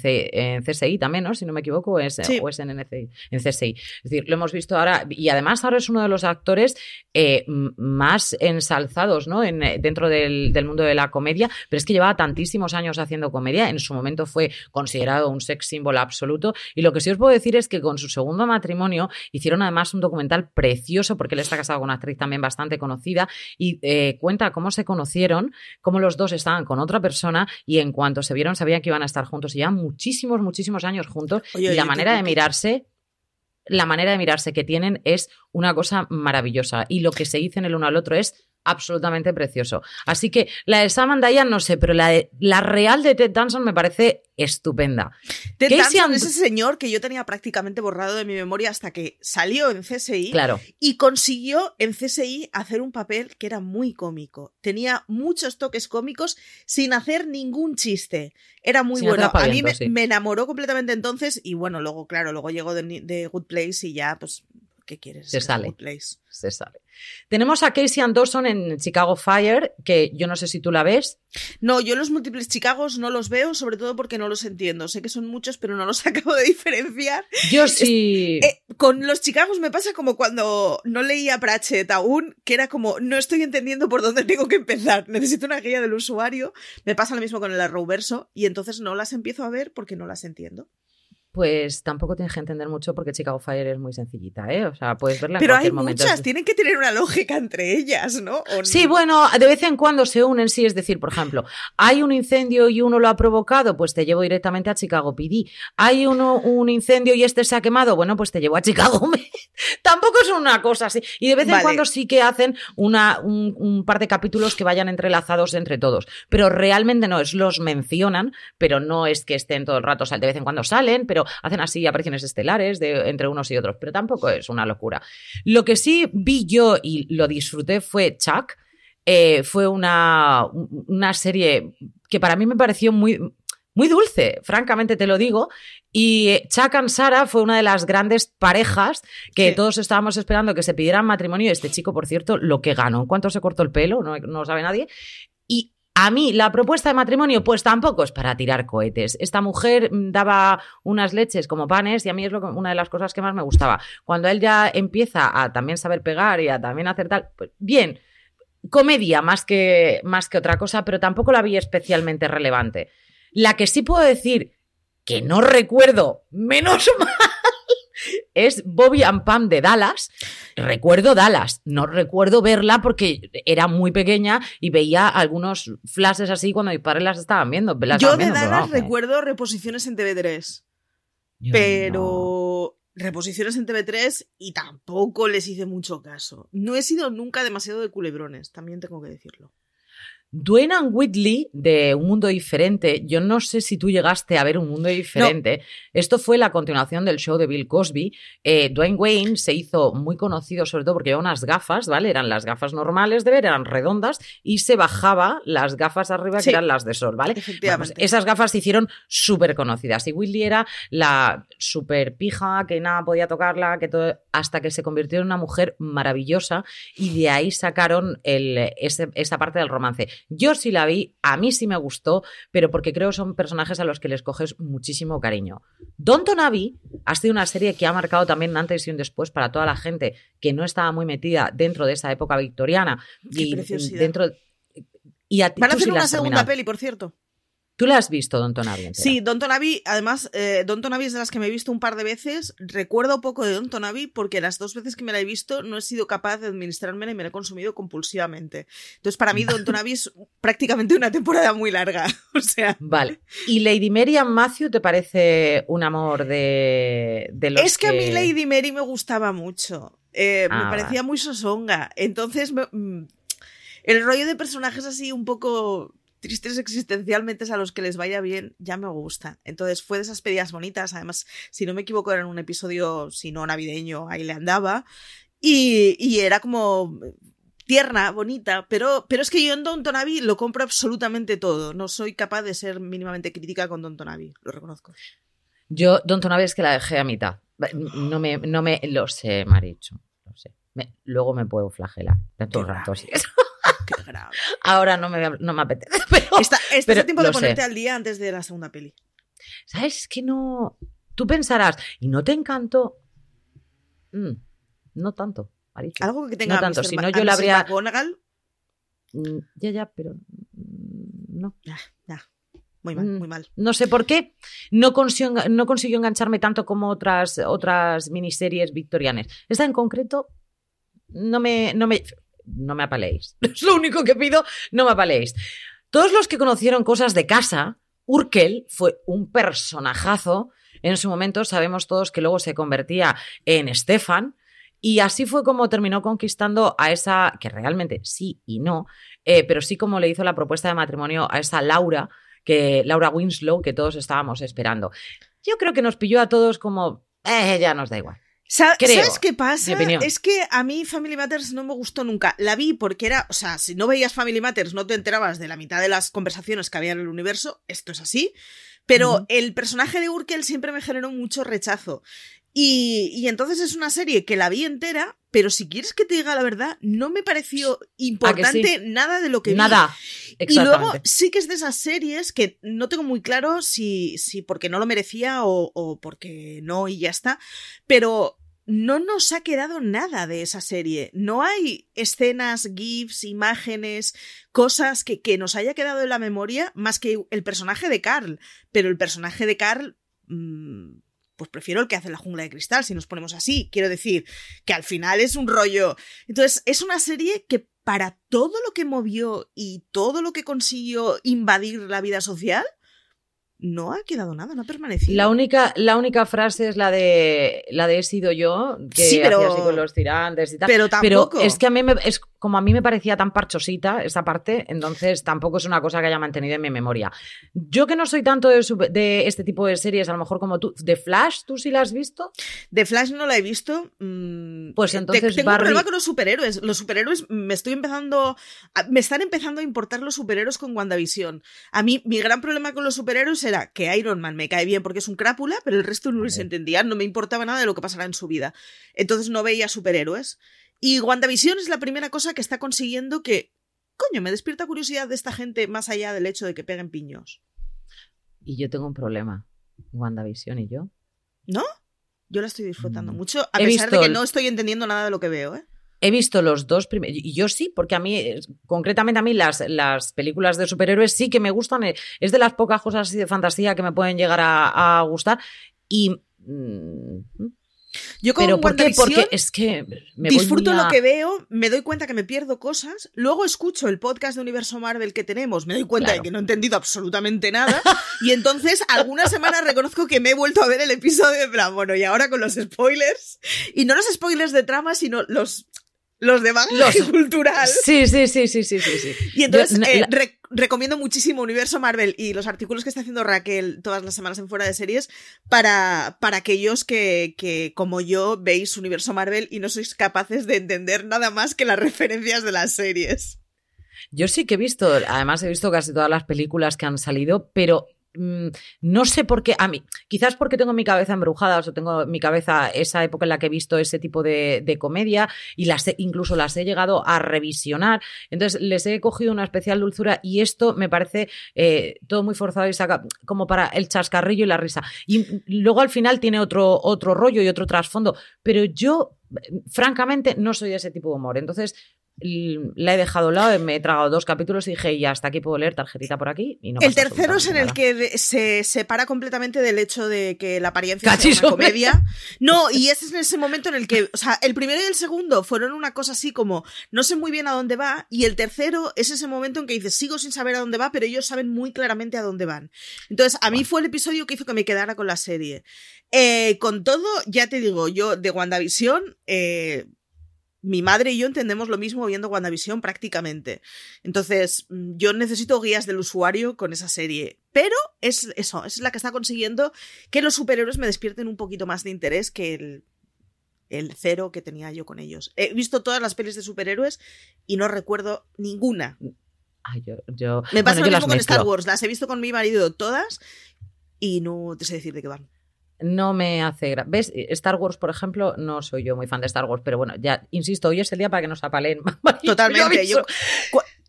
CSI también, ¿no? Si no me equivoco, es, o es en, NCI, en CSI. Es decir, lo hemos visto ahora, y además ahora es uno de los actores eh, más ensalzados, ¿no? En, dentro del, del mundo de la comedia, pero es que llevaba tantísimos años haciendo comedia, en su momento fue considerado un sex symbol absoluto, y lo que sí os puedo decir es que con su segundo matrimonio, Hicieron además un documental precioso porque él está casado con una actriz también bastante conocida y eh, cuenta cómo se conocieron, cómo los dos estaban con otra persona y en cuanto se vieron sabían que iban a estar juntos y ya muchísimos, muchísimos años juntos y la manera de mirarse la manera de mirarse que tienen es una cosa maravillosa y lo que se dicen el uno al otro es absolutamente precioso. Así que la de Sam and Diane no sé, pero la, de, la real de Ted Danson me parece estupenda. Ted Danson es ese señor que yo tenía prácticamente borrado de mi memoria hasta que salió en CSI claro. y consiguió en CSI hacer un papel que era muy cómico. Tenía muchos toques cómicos sin hacer ningún chiste. Era muy bueno. A mí me, enamoró completamente entonces y bueno, luego, claro, luego llegó de, Good Place y ya, pues, ¿qué quieres? Se sale. Se. Tenemos a Casey Anderson en Chicago Fire, que yo no sé si tú la ves. No, yo los múltiples Chicagos no los veo, sobre todo porque no los entiendo. Sé que son muchos, pero no los [LAUGHS] acabo de diferenciar. Yo sí. Eh, con los Chicagos me pasa como cuando no leía Pratchett aún, que era como, no estoy entendiendo por dónde [LAUGHS] tengo que empezar. Necesito una guía del usuario. Me pasa lo mismo con el Arrowverso y entonces no las empiezo a ver porque no las entiendo pues tampoco tienes que entender mucho porque Chicago Fire es muy sencillita, ¿eh? O sea, puedes verla Pero en cualquier hay muchas, tienen que tener una lógica entre ellas, ¿no? Sí, bueno, de vez en cuando se unen, sí, es decir, por ejemplo, hay un incendio y uno lo ha provocado, pues te llevo directamente a Chicago PD. Hay uno, un incendio y este se ha quemado, bueno, pues te llevo a Chicago [LAUGHS] Tampoco es una cosa así. Y de vez en cuando sí que hacen una, un, un par de capítulos que vayan entrelazados entre todos. Pero realmente no, es los mencionan, pero no es que estén todo el rato, o sea, de vez en cuando salen, pero hacen así apariciones estelares de, entre unos y otros, pero tampoco es una locura. Lo que sí vi yo y lo disfruté fue Chuck. Eh, fue una, una serie que para mí me pareció muy, muy dulce, francamente te lo digo. Y Chuck and Sara fue una de las grandes parejas que todos estábamos esperando que se pidieran matrimonio. Este chico, por cierto, lo que ganó, ¿cuánto se cortó el pelo? No, no lo sabe nadie. A mí, la propuesta de matrimonio, pues tampoco es para tirar cohetes. Esta mujer mm, daba unas leches como panes y a mí es una de las cosas que más me gustaba. Cuando él ya empieza a también saber pegar y a también hacer tal, pues bien, comedia más que, más que otra cosa, pero tampoco la vi especialmente relevante. La que sí puedo decir que no recuerdo, menos [LAUGHS] mal, es Bobby and Pam de Dallas. Recuerdo Dallas, no recuerdo verla porque era muy pequeña y veía algunos flashes así cuando mis padres las estaban viendo. Yo de Dallas recuerdo reposiciones en TV3, pero reposiciones en TV3 y tampoco les hice mucho caso. No he sido nunca demasiado de culebrones, también tengo que decirlo. Dwayne Whitley de Un Mundo Diferente, yo no sé si tú llegaste a ver Un Mundo Diferente, esto fue la continuación del show de Bill Cosby. Eh, Dwayne Wayne se hizo muy conocido sobre todo porque llevaba unas gafas, ¿vale? Eran las gafas normales de ver, eran redondas y se bajaba las gafas arriba que eran las de sol, ¿vale? Efectivamente. Pues esas gafas se hicieron súper conocidas y Whitley era la súper pija que nada podía tocarla, que todo, hasta que se convirtió en una mujer maravillosa y de ahí sacaron el, esa parte del romance. Yo sí la vi, a mí sí me gustó, pero porque creo que son personajes a los que les coges muchísimo cariño. Don Abbey ha sido una serie que ha marcado también un antes y un después para toda la gente que no estaba muy metida dentro de esa época victoriana. y dentro y Van a hacer una segunda peli, por cierto. ¿Tú la has visto, Don Tonavi? Sí, Don Tonavi, además, eh, Don Tonavi es de las que me he visto un par de veces. Recuerdo poco de Don Tonavi porque las dos veces que me la he visto no he sido capaz de administrarme y me la he consumido compulsivamente. Entonces, para mí, Don [LAUGHS] Tonavi es prácticamente una temporada muy larga. [LAUGHS] O sea. Vale. ¿Y Lady Mary and Matthew te parece un amor de, de los Es que, a mí Lady Mary me gustaba mucho. Eh, me ah, parecía muy sosonga. Entonces, mm, el rollo de personajes así un poco tristes existencialmente a los que les vaya bien, ya me gusta. Entonces fue de esas pedidas bonitas, además, si no me equivoco, era un episodio, si no navideño, ahí le andaba, y, era como tierna, bonita, pero, pero es que yo en Don Tonavi lo compro absolutamente todo. No soy capaz de ser mínimamente crítica con Don Tonavi, lo reconozco. Yo, Don Tonavi es que la dejé a mitad. No me, no me lo sé, Maricho. Lo sé. luego me puedo flagelar de todo [LAUGHS] el. Ahora no me, no me apetece. [LAUGHS] Pero, está, está tiempo de ponerte al día antes de la segunda peli. ¿Sabes? Es que no. Tú pensarás, ¿y no te encantó? Mm, no tanto. Algo que tenga no tanto. Si no, yo la habría. Mm, ya, ya, pero. Mm, no. Ya, ya. Muy mal, muy mal. No sé por qué no consiguió, no consiguió engancharme tanto como otras, otras miniseries victorianas. Esta en concreto no me, no me no me apaléis. [LAUGHS] Es lo único que pido, no me apaléis. Todos los que conocieron cosas de casa, Urkel fue un personajazo. En su momento sabemos todos que luego se convertía en Stefan. Y así fue como terminó conquistando a esa, que realmente sí y no, eh, pero sí como le hizo la propuesta de matrimonio a esa Laura, que Laura Winslow, que todos estábamos esperando. Yo creo que nos pilló a todos como, eh, ya nos da igual. ¿Sabes qué pasa? Es que a mí Family Matters no me gustó nunca. La vi porque era, o sea, si no veías Family Matters no te enterabas de la mitad de las conversaciones que había en el universo, esto es así. Pero el personaje de Urkel siempre me generó mucho rechazo. Y, entonces es una serie que la vi entera, pero si quieres que te diga la verdad, no me pareció importante nada de lo que vi. Nada. Y luego sí que es de esas series que no tengo muy claro si, si porque no lo merecía o, o porque no y ya está. Pero no nos ha quedado nada de esa serie. No hay escenas, GIFs, imágenes, cosas que, que, nos haya quedado en la memoria más que el personaje de Carl. Pero el personaje de Carl. Mmm, pues prefiero el que hace la jungla de cristal, si nos ponemos así. Quiero decir, que al final es un rollo. Entonces, es una serie que para todo lo que movió y todo lo que consiguió invadir la vida social, no ha quedado nada, no ha permanecido. La única, la única frase es la de la de he sido yo, que sí, pero, así con los tirantes y tal. Pero tampoco. Pero es que a mí me, es como a mí me parecía tan parchosita esa parte, entonces tampoco es una cosa que haya mantenido en mi memoria. Yo que no soy tanto de, este tipo de series, a lo mejor como tú, ¿de Flash tú sí la has visto? De Flash no la he visto. Mm, pues entonces tengo un problema con los superhéroes. Los superhéroes me estoy empezando, me están empezando a importar los superhéroes con WandaVision. A mí mi gran problema con los superhéroes era que Iron Man me cae bien porque es un crápula, pero el resto no les entendía, no me importaba nada de lo que pasará en su vida. Entonces no veía superhéroes. Y WandaVision es la primera cosa que está consiguiendo que, coño, me despierta curiosidad de esta gente más allá del hecho de que peguen piños. Y yo tengo un problema. WandaVision y yo. ¿No? Yo la estoy disfrutando mm. mucho, a pesar de que no estoy entendiendo nada de lo que veo, ¿eh? He visto los dos primeros. Y yo sí, porque a mí, concretamente a mí, las, las películas de superhéroes sí que me gustan. Eh, es de las pocas cosas así de fantasía que me pueden llegar a, gustar. Y. Mm, yo con ¿Pero por qué? Porque es que disfruto lo que veo, me doy cuenta que me pierdo cosas, luego escucho el podcast de Universo Marvel que tenemos, me doy cuenta de que no he entendido absolutamente nada, y entonces algunas semanas reconozco que me he vuelto a ver el episodio de plan, bueno, y ahora con los spoilers, y no los spoilers de trama, sino los los de manga [LAUGHS] cultural. Sí, sí, sí, sí, sí, sí. Y entonces eh, recomiendo muchísimo Universo Marvel y los artículos que está haciendo Raquel todas las semanas en Fuera de Series para, para aquellos que, que, como yo, veis Universo Marvel y no sois capaces de entender nada más que las referencias de las series. Yo sí que he visto, además he visto casi todas las películas que han salido, pero no sé por qué, a mí, quizás porque tengo mi cabeza embrujada, o tengo en mi cabeza esa época en la que he visto ese tipo de, comedia y las incluso las he llegado a revisionar. Entonces les he cogido una especial dulzura y esto me parece eh, todo muy forzado y saca como para el chascarrillo y la risa. Y luego al final tiene otro, otro rollo y otro trasfondo, pero yo francamente no soy de ese tipo de humor. Entonces, la he dejado a lado, me he tragado dos capítulos y dije, ya hasta aquí puedo leer tarjetita por aquí. Y no el tercero es en el que se separa completamente del hecho de que la apariencia es una comedia. No, [LAUGHS] y ese es en ese momento en el que, o sea, el primero y el segundo fueron una cosa así como, no sé muy bien a dónde va, y el tercero es ese momento en que dices, sigo sin saber a dónde va, pero ellos saben muy claramente a dónde van. Entonces, a mí fue el episodio que hizo que me quedara con la serie. Eh, con todo, ya te digo, yo de WandaVision, eh, mi madre y yo entendemos lo mismo viendo WandaVision prácticamente. Entonces, mm, yo necesito guías del usuario con esa serie. Pero es eso, es la que está consiguiendo que los superhéroes me despierten un poquito más de interés que el, el cero que tenía yo con ellos. He visto todas las pelis de superhéroes y no recuerdo ninguna. Ay, yo, Me pasa lo mismo con Star Wars. Las he visto con mi marido todas y no te sé decir de qué van no me hace. ¿Ves? Star Wars, por ejemplo, no soy yo muy fan de Star Wars, pero bueno, ya insisto, hoy es el día para que nos apalen. [LAUGHS] Totalmente. Yo,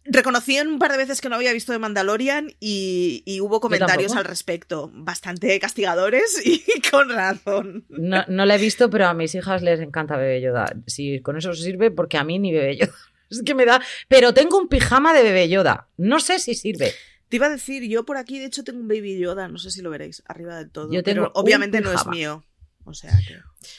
reconocí un par de veces que no había visto de Mandalorian y, hubo comentarios al respecto, bastante castigadores [LAUGHS] y con razón. No, no la he visto, pero a mis hijas les encanta Bebé Yoda. Si con eso sirve, porque a mí ni Bebé Yoda. [LAUGHS] Es que me da. Pero tengo un pijama de Bebé Yoda. No sé si sirve. Te iba a decir, yo por aquí de hecho tengo un Baby Yoda, no sé si lo veréis, arriba de todo. Yo tengo pero obviamente no es mío. O sea que...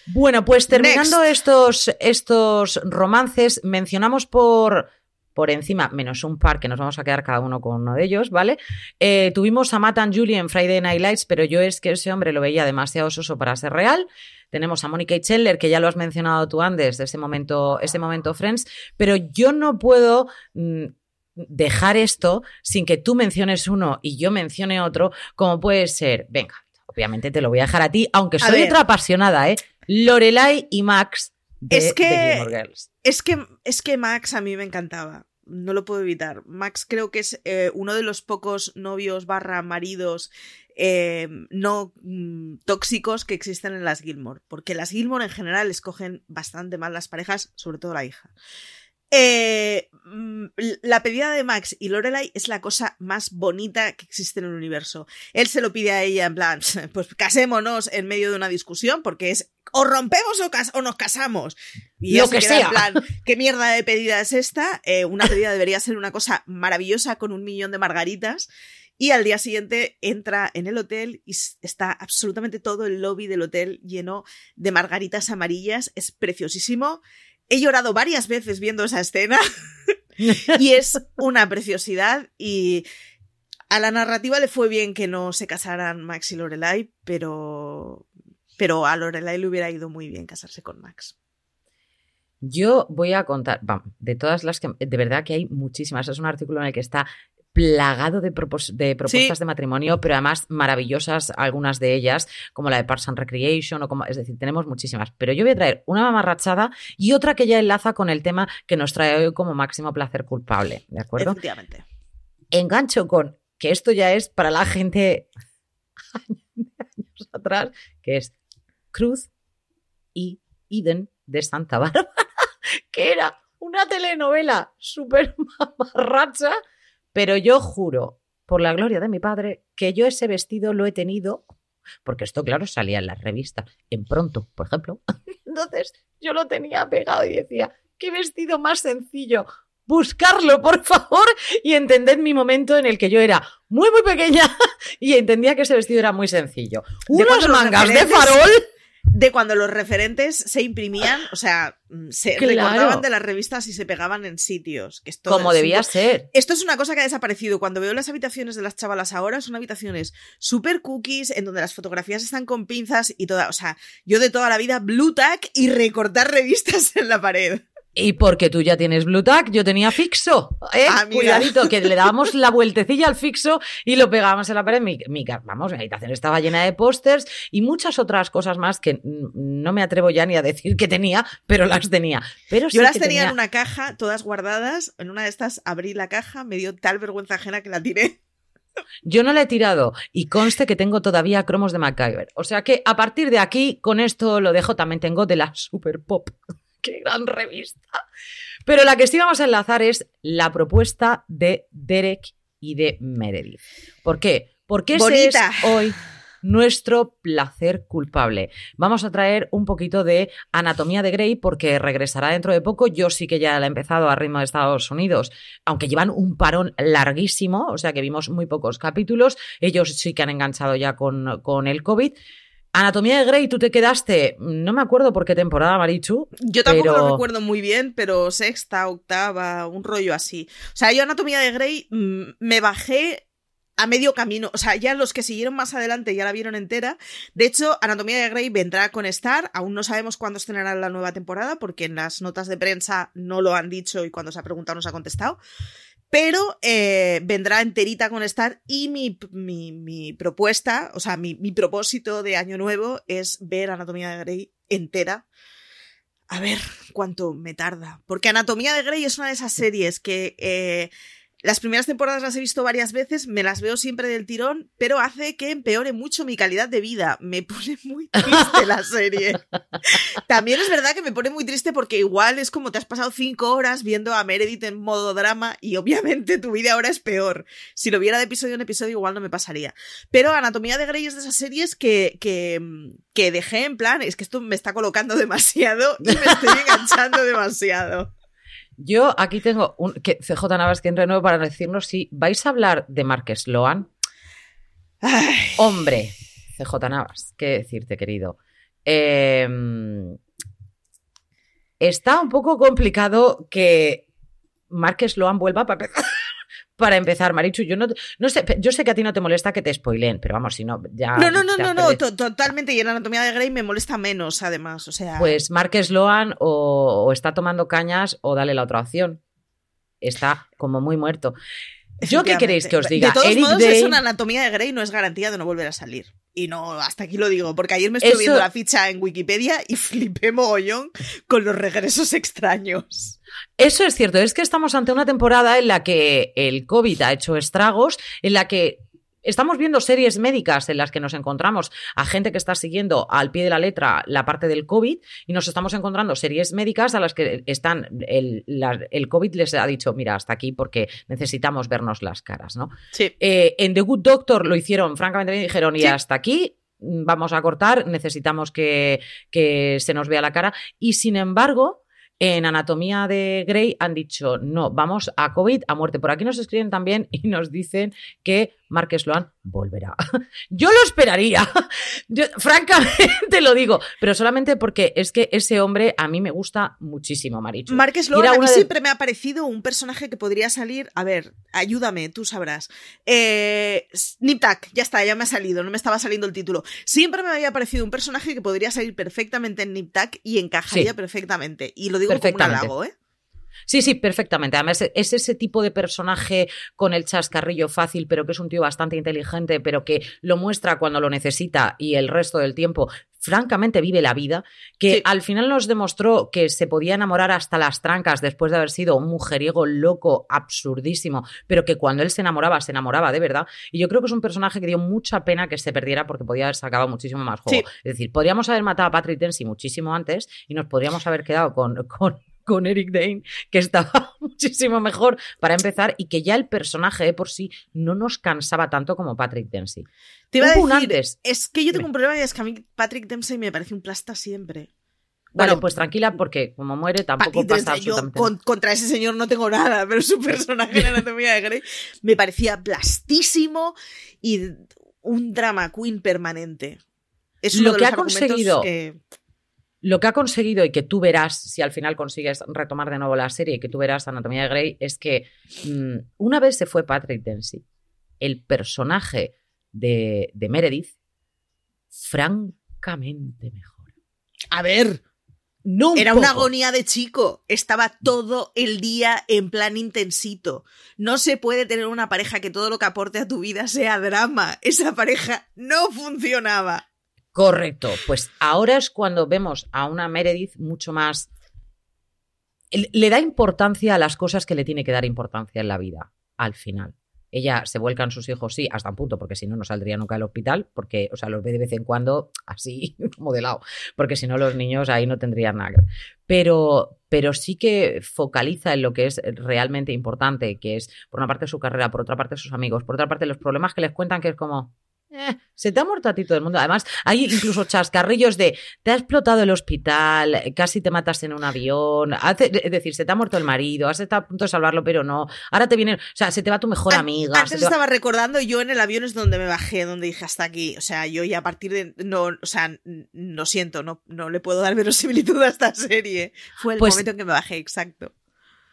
Bueno, pues terminando estos, estos romances, mencionamos por, por encima, menos un par que nos vamos a quedar cada uno con uno de ellos, ¿vale? Eh, tuvimos a Matt and Julie en Friday Night Lights, pero yo es que ese hombre lo veía demasiado soso para ser real. tenemos a Monica Chandler, que ya lo has mencionado tú antes, de ese momento, ese momento Friends, pero yo no puedo mm, dejar esto sin que tú menciones uno y yo mencione otro, como puede ser, venga, obviamente te lo voy a dejar a ti, aunque soy otra apasionada, ¿eh? Lorelai y Max de, es que, Girls. Es que, es que Max a mí me encantaba. No lo puedo evitar. Max creo que es eh, uno de los pocos novios barra maridos eh, no mm, tóxicos que existen en las Gilmore. Porque las Gilmore en general escogen bastante mal las parejas, sobre todo la hija. Eh, mm, la pedida de Max y Lorelai es la cosa más bonita que existe en el universo. Él se lo pide a ella en plan, [LAUGHS] pues casémonos en medio de una discusión porque es o rompemos o, nos casamos. Y lo que sea. En plan, [LAUGHS] ¿qué mierda de pedida es esta? Eh, una pedida debería ser una cosa maravillosa con un millón de margaritas. Y al día siguiente entra en el hotel y está absolutamente todo el lobby del hotel lleno de margaritas amarillas. Es preciosísimo. He llorado varias veces viendo esa escena [LAUGHS] y es una preciosidad y a la narrativa le fue bien que no se casaran Max y Lorelai, pero, pero a Lorelai le hubiera ido muy bien casarse con Max. Yo voy a contar, de todas las que, de verdad que hay muchísimas. Es un artículo en el que está plagado de, propuestas de matrimonio, pero además maravillosas algunas de ellas, como la de Parks and Recreation, o como, es decir, tenemos muchísimas. Pero yo voy a traer una mamarrachada y otra que ya enlaza con el tema que nos trae hoy como máximo placer culpable, ¿de acuerdo? Efectivamente. Engancho con que esto ya es para la gente años atrás, que es Cruz y Eden de Santa Bárbara, [LAUGHS] que era una telenovela súper mamarracha pero yo juro, por la gloria de mi padre, que yo ese vestido lo he tenido, porque esto, claro, salía en las revistas, en pronto, por ejemplo. [LAUGHS] Entonces yo lo tenía pegado y decía, qué vestido más sencillo. Buscarlo, por favor, y entended mi momento en el que yo era muy, muy pequeña [LAUGHS] y entendía que ese vestido era muy sencillo. Unas mangas de farol de cuando los referentes se imprimían, o sea, mm, se recordaban de las revistas y se pegaban en sitios. Que Como debía ser. Esto es una cosa que ha desaparecido. Cuando veo las habitaciones de las chavalas ahora, son habitaciones super cookies, en donde las fotografías están con pinzas y toda. O sea, yo de toda la vida, blue tack y recortar revistas [LAUGHS] en la pared. Y porque tú ya tienes Blue Tack, yo tenía fixo. ¿eh? Ah, Cuidadito, que le dábamos [LAUGHS] la vueltecilla al fixo y lo pegábamos en la pared. Mi, vamos, mi habitación estaba llena de pósters y muchas otras cosas más que no me atrevo ya ni a decir que tenía, pero las tenía. Pero yo las tenía, tenía en una caja, todas guardadas. En una de estas abrí la caja, me dio tal vergüenza ajena que la tiré. Yo no la he tirado y conste que tengo todavía cromos de MacGyver. O sea que a partir de aquí, con esto lo dejo, también tengo de la Super Pop. Qué gran revista. Pero la que sí vamos a enlazar es la propuesta de Derek y de Meredith. ¿Por qué? Porque ese es hoy nuestro placer culpable. Vamos a traer un poquito de Anatomía de Grey porque regresará dentro de poco. Yo sí que ya la he empezado a ritmo de Estados Unidos, aunque llevan un parón larguísimo, o sea que vimos muy pocos capítulos. Ellos sí que han enganchado ya con, con el COVID. Anatomía de Grey, tú te quedaste, no me acuerdo por qué temporada, Marichu. Yo tampoco lo recuerdo muy bien, pero sexta, octava, un rollo así. O sea, yo Anatomía de Grey mm, me bajé a medio camino. O sea, ya los que siguieron más adelante ya la vieron entera. De hecho, Anatomía de Grey vendrá con Star. Aún no sabemos cuándo estrenará la nueva temporada, porque en las notas de prensa no lo han dicho y cuando se ha preguntado no se ha contestado pero eh, vendrá enterita con Star y mi, mi, propuesta, o sea, mi, mi, propósito de año nuevo es ver Anatomía de Grey entera. A ver cuánto me tarda. Porque Anatomía de Grey es una de esas series que eh, las primeras temporadas las he visto varias veces, me las veo siempre del tirón, pero hace que empeore mucho mi calidad de vida. Me pone muy [LAUGHS] triste la serie. También es verdad que me pone muy triste porque igual es como te has pasado cinco horas viendo a Meredith en modo drama y obviamente tu vida ahora es peor. Si lo viera de episodio en episodio igual no me pasaría. Pero Anatomía de Grey es de esas series que, que, que dejé en plan, es que esto me está colocando demasiado y me estoy enganchando demasiado. Yo aquí tengo un, que CJ Navas que renuevo para decirnos si vais a hablar de Marques Sloan. Hombre, CJ Navas, qué decirte, querido. Em, está un poco complicado que Marques Sloan vuelva para para empezar, Marichu, yo no, no sé, yo sé que a ti no te molesta que te spoileen, pero vamos, si no, ya. No, no, no, no, no, totalmente. Y en Anatomía de Grey me molesta menos, además. O sea. Pues Mark Sloan o, está tomando cañas o dale la otra opción. Está como muy muerto. ¿Yo qué queréis que os diga? De todos modos, eso en Anatomía de Grey no es garantía de no volver a salir. Y no, hasta aquí lo digo, porque ayer me estuve viendo la ficha en Wikipedia y [LAUGHS] flipé mogollón con los regresos extraños. Eso es cierto, es que estamos ante una temporada en la que el COVID ha hecho estragos, en la que Estamos viendo series médicas en las que nos encontramos a gente que está siguiendo al pie de la letra la parte del COVID y nos estamos encontrando series médicas a las que están el, el COVID les ha dicho, mira, hasta aquí porque necesitamos vernos las caras, ¿no? Sí. Eh, en The Good Doctor lo hicieron francamente bien, dijeron, y hasta aquí vamos a cortar, necesitamos que, que se nos vea la cara y sin embargo... En Anatomía de Grey han dicho, no, vamos a COVID, a muerte. Por aquí nos escriben también y nos dicen que Marques Sloan volverá. [LAUGHS] Yo lo esperaría, [LAUGHS] francamente [LAUGHS] lo digo, pero solamente porque es que ese hombre a mí me gusta muchísimo, Marichu. Marques Sloan a mí siempre me ha parecido un personaje que podría salir, a ver, ayúdame, tú sabrás. Eh, Niptak, ya está, ya me ha salido, no me estaba saliendo el título. Siempre me había parecido un personaje que podría salir perfectamente en Niptak y encajaría perfectamente. Y lo digo como un halago, ¿eh? Sí, sí, perfectamente. Además, es ese tipo de personaje con el chascarrillo fácil, pero que es un tío bastante inteligente, pero que lo muestra cuando lo necesita y el resto del tiempo francamente vive la vida, que al final nos demostró que se podía enamorar hasta las trancas después de haber sido un mujeriego loco, absurdísimo, pero que cuando él se enamoraba, se enamoraba de verdad. Y yo creo que es un personaje que dio mucha pena que se perdiera porque podía haber sacado muchísimo más juego. Es decir, podríamos haber matado a Patrick Dempsey muchísimo antes y nos podríamos haber quedado con, con con Eric Dane, que estaba [LAUGHS] muchísimo mejor para empezar y que ya el personaje de por sí no nos cansaba tanto como Patrick Dempsey. Te iba a decir, es que yo tengo un problema y es que a mí Patrick Dempsey me parece un plasta siempre. Bueno, pues tranquila, porque como muere tampoco pasa absolutamente yo contra ese señor no tengo nada, [LAUGHS] pero su personaje en Anatomía de Grey me parecía plastísimo y un drama queen permanente. Es lo que ha conseguido que lo que ha conseguido y que tú verás, si al final consigues retomar de nuevo la serie y que tú verás Anatomía de Grey, es que mm, una vez se fue Patrick Dempsey, el personaje de, Meredith, francamente mejor. A ver, no Era una agonía de chico. Estaba todo el día en plan intensito. No se puede tener una pareja que todo lo que aporte a tu vida sea drama. Esa pareja no funcionaba. Correcto, pues ahora es cuando vemos a una Meredith mucho más... Le da importancia a las cosas que le tiene que dar importancia en la vida, al final. Ella se vuelca en sus hijos, sí, hasta un punto, porque si no, no saldría nunca del hospital, porque, o sea, los ve de vez en cuando así, [LAUGHS] modelado, porque si no, los niños ahí no tendrían nada. Pero, pero sí que focaliza en lo que es realmente importante, que es, por una parte, su carrera, por otra parte, sus amigos, por otra parte, los problemas que les cuentan, que es como, eh, se te ha muerto a ti todo el mundo. Además, hay incluso chascarrillos de te ha explotado el hospital, casi te matas en un avión. es decir, se te ha muerto el marido, has estado a punto de salvarlo, pero no. Ahora te viene, o sea, se te va tu mejor amiga. Antes estaba recordando, yo en el avión es donde me bajé, donde dije hasta aquí. O sea, yo ya a partir de. No, o sea, lo siento, no, no le puedo dar [LAUGHS] verosimilitud a esta serie. Fue el pues momento en que me bajé, exacto.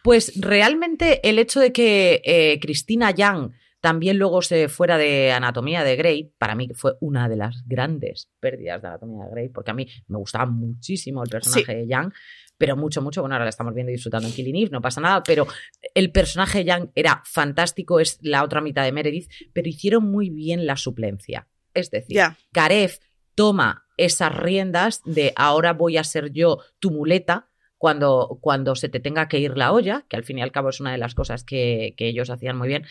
Pues realmente el hecho de que eh, Cristina Young también luego se fuera de Anatomía de Grey, para mí fue una de las grandes pérdidas de Anatomía de Grey, porque a mí me gustaba muchísimo el personaje de Young, pero mucho, mucho, bueno, ahora la estamos viendo y disfrutando en Killing Eve, no pasa nada, pero el personaje de Young era fantástico, es la otra mitad de Meredith, pero hicieron muy bien la suplencia. Es decir, Karev toma esas riendas de ahora voy a ser yo tu muleta, cuando, cuando se te tenga que ir la olla, que al fin y al cabo es una de las cosas que, que ellos hacían muy bien.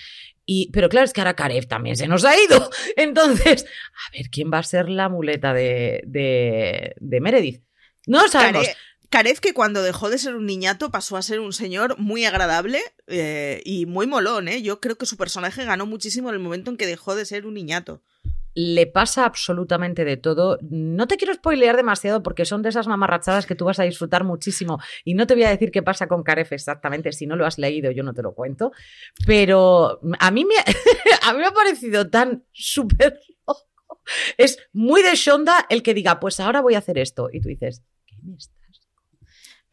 Y, pero claro, es que ahora Karev también se nos ha ido. [LAUGHS] Entonces, a ver, ¿quién va a ser la muleta de, de, de Meredith? No sabemos. Karev que cuando dejó de ser un niñato pasó a ser un señor muy agradable eh, y muy molón, ¿eh? Yo creo que su personaje ganó muchísimo en el momento en que dejó de ser un niñato le pasa absolutamente de todo. No te quiero spoilear demasiado porque son de esas mamarrachadas que tú vas a disfrutar muchísimo. Y no te voy a decir qué pasa con Karef exactamente. Si no lo has leído, yo no te lo cuento. Pero a mí me, [LAUGHS] me ha parecido tan súper loco. Es muy de Shonda el que diga, pues ahora voy a hacer esto. Y tú dices, ¿qué me estás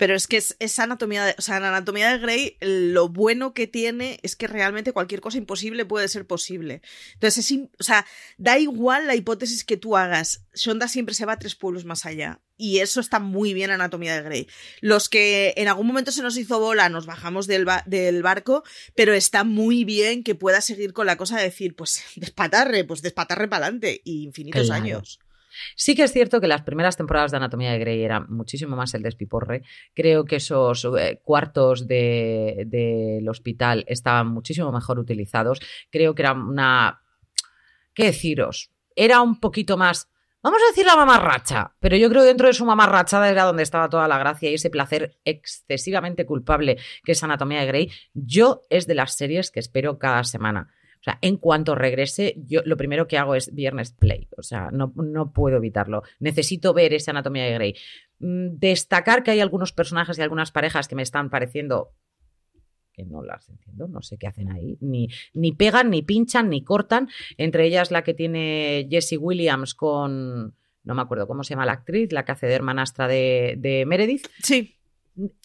Pero es que es, anatomía de, o sea, en anatomía de Grey lo bueno que tiene es que realmente cualquier cosa imposible puede ser posible. Entonces, es, o sea, da igual la hipótesis que tú hagas. Shonda siempre se va a tres pueblos más allá. Y eso está muy bien en Anatomía de Grey. Los que en algún momento se nos hizo bola, nos bajamos del, del barco, pero está muy bien que pueda seguir con la cosa de decir, pues despatarre, pues despatarre para adelante. Y infinitos años. Sí que es cierto que las primeras temporadas de Anatomía de Grey eran muchísimo más el despiporre. Creo que esos eh, cuartos del hospital estaban muchísimo mejor utilizados. Creo que era una... ¿Qué deciros? Era un poquito más... Vamos a decir la mamarracha, pero yo creo que dentro de su mamarrachada era donde estaba toda la gracia y ese placer excesivamente culpable que es Anatomía de Grey. Yo es de las series que espero cada semana. O sea, en cuanto regrese, yo lo primero que hago es viernes play. O sea, no, no puedo evitarlo. Necesito ver esa anatomía de Grey. Mm, destacar que hay algunos personajes y algunas parejas que me están pareciendo que no las entiendo, no sé qué hacen ahí, ni, ni pegan, ni pinchan, ni cortan, entre ellas la que tiene Jessie Williams con, no me acuerdo cómo se llama la actriz, la que hace de hermanastra de, de Meredith. Sí.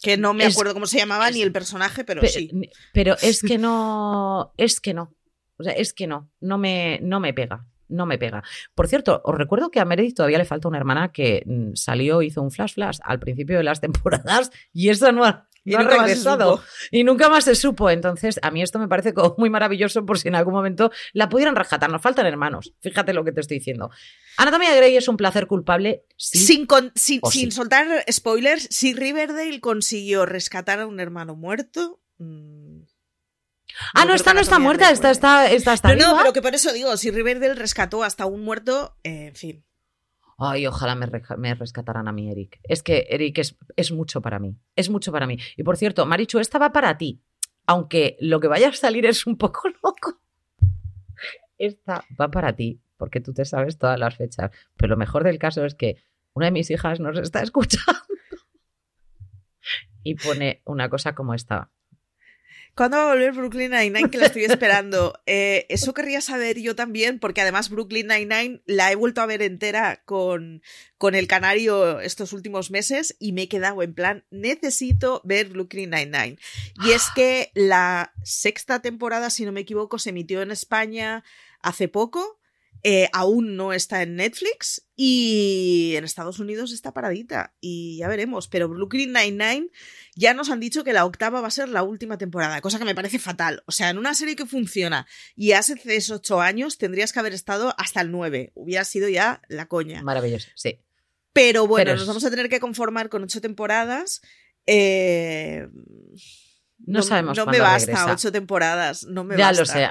Que no me acuerdo cómo se llamaba ni el personaje, pero sí. Pero es [LAUGHS] que no, es que no. O sea, es que no, no me, no me pega. No me pega. Por cierto, os recuerdo que a Meredith todavía le falta una hermana que mm, salió, hizo un flash flash al principio de las [LAUGHS] temporadas y eso no ha, regresado. Y nunca más se supo. Entonces, a mí esto me parece como muy maravilloso por si en algún momento la pudieran rescatar. Nos faltan hermanos. Fíjate lo que te estoy diciendo. Anatomía Grey es un placer culpable. sin, sin, soltar spoilers, si Riverdale consiguió rescatar a un hermano muerto. Mm, Ah, no, esta no está muerta, esta está, esta está no, No, pero que por eso digo, si Riverdale rescató hasta un muerto, eh, en fin. Ay, ojalá me, me, rescataran a mí, Eric. Es que, Eric, es, es, mucho para mí. Es mucho para mí. Y por cierto, Marichu, esta va para ti. Aunque lo que vaya a salir es un poco [LAUGHS] loco. Esta va para ti, porque tú te sabes todas las fechas. Pero lo mejor del caso es que una de mis hijas nos está escuchando. [LAUGHS] Y pone una cosa como esta. ¿Cuándo va a volver Brooklyn Nine-Nine? Que la estoy esperando. [LAUGHS] Eh, eso querría saber yo también, porque además Brooklyn Nine-Nine la he vuelto a ver entera con, con el canario estos últimos meses y me he quedado en plan, necesito ver Brooklyn Nine-Nine. Y es que la sexta temporada, si no me equivoco, se emitió en España hace poco. Eh, aún no está en Netflix y en Estados Unidos está paradita y ya veremos. Pero Brooklyn Nine-Nine ya nos han dicho que la octava va a ser la última temporada, cosa que me parece fatal. O sea, en una serie que funciona y hace esos ocho años tendrías que haber estado hasta el nueve. Hubiera sido ya la coña. Maravilloso, sí. Pero bueno, nos vamos a tener que conformar con ocho temporadas. Eh no, sabemos No me basta ocho temporadas, no me ya lo sé.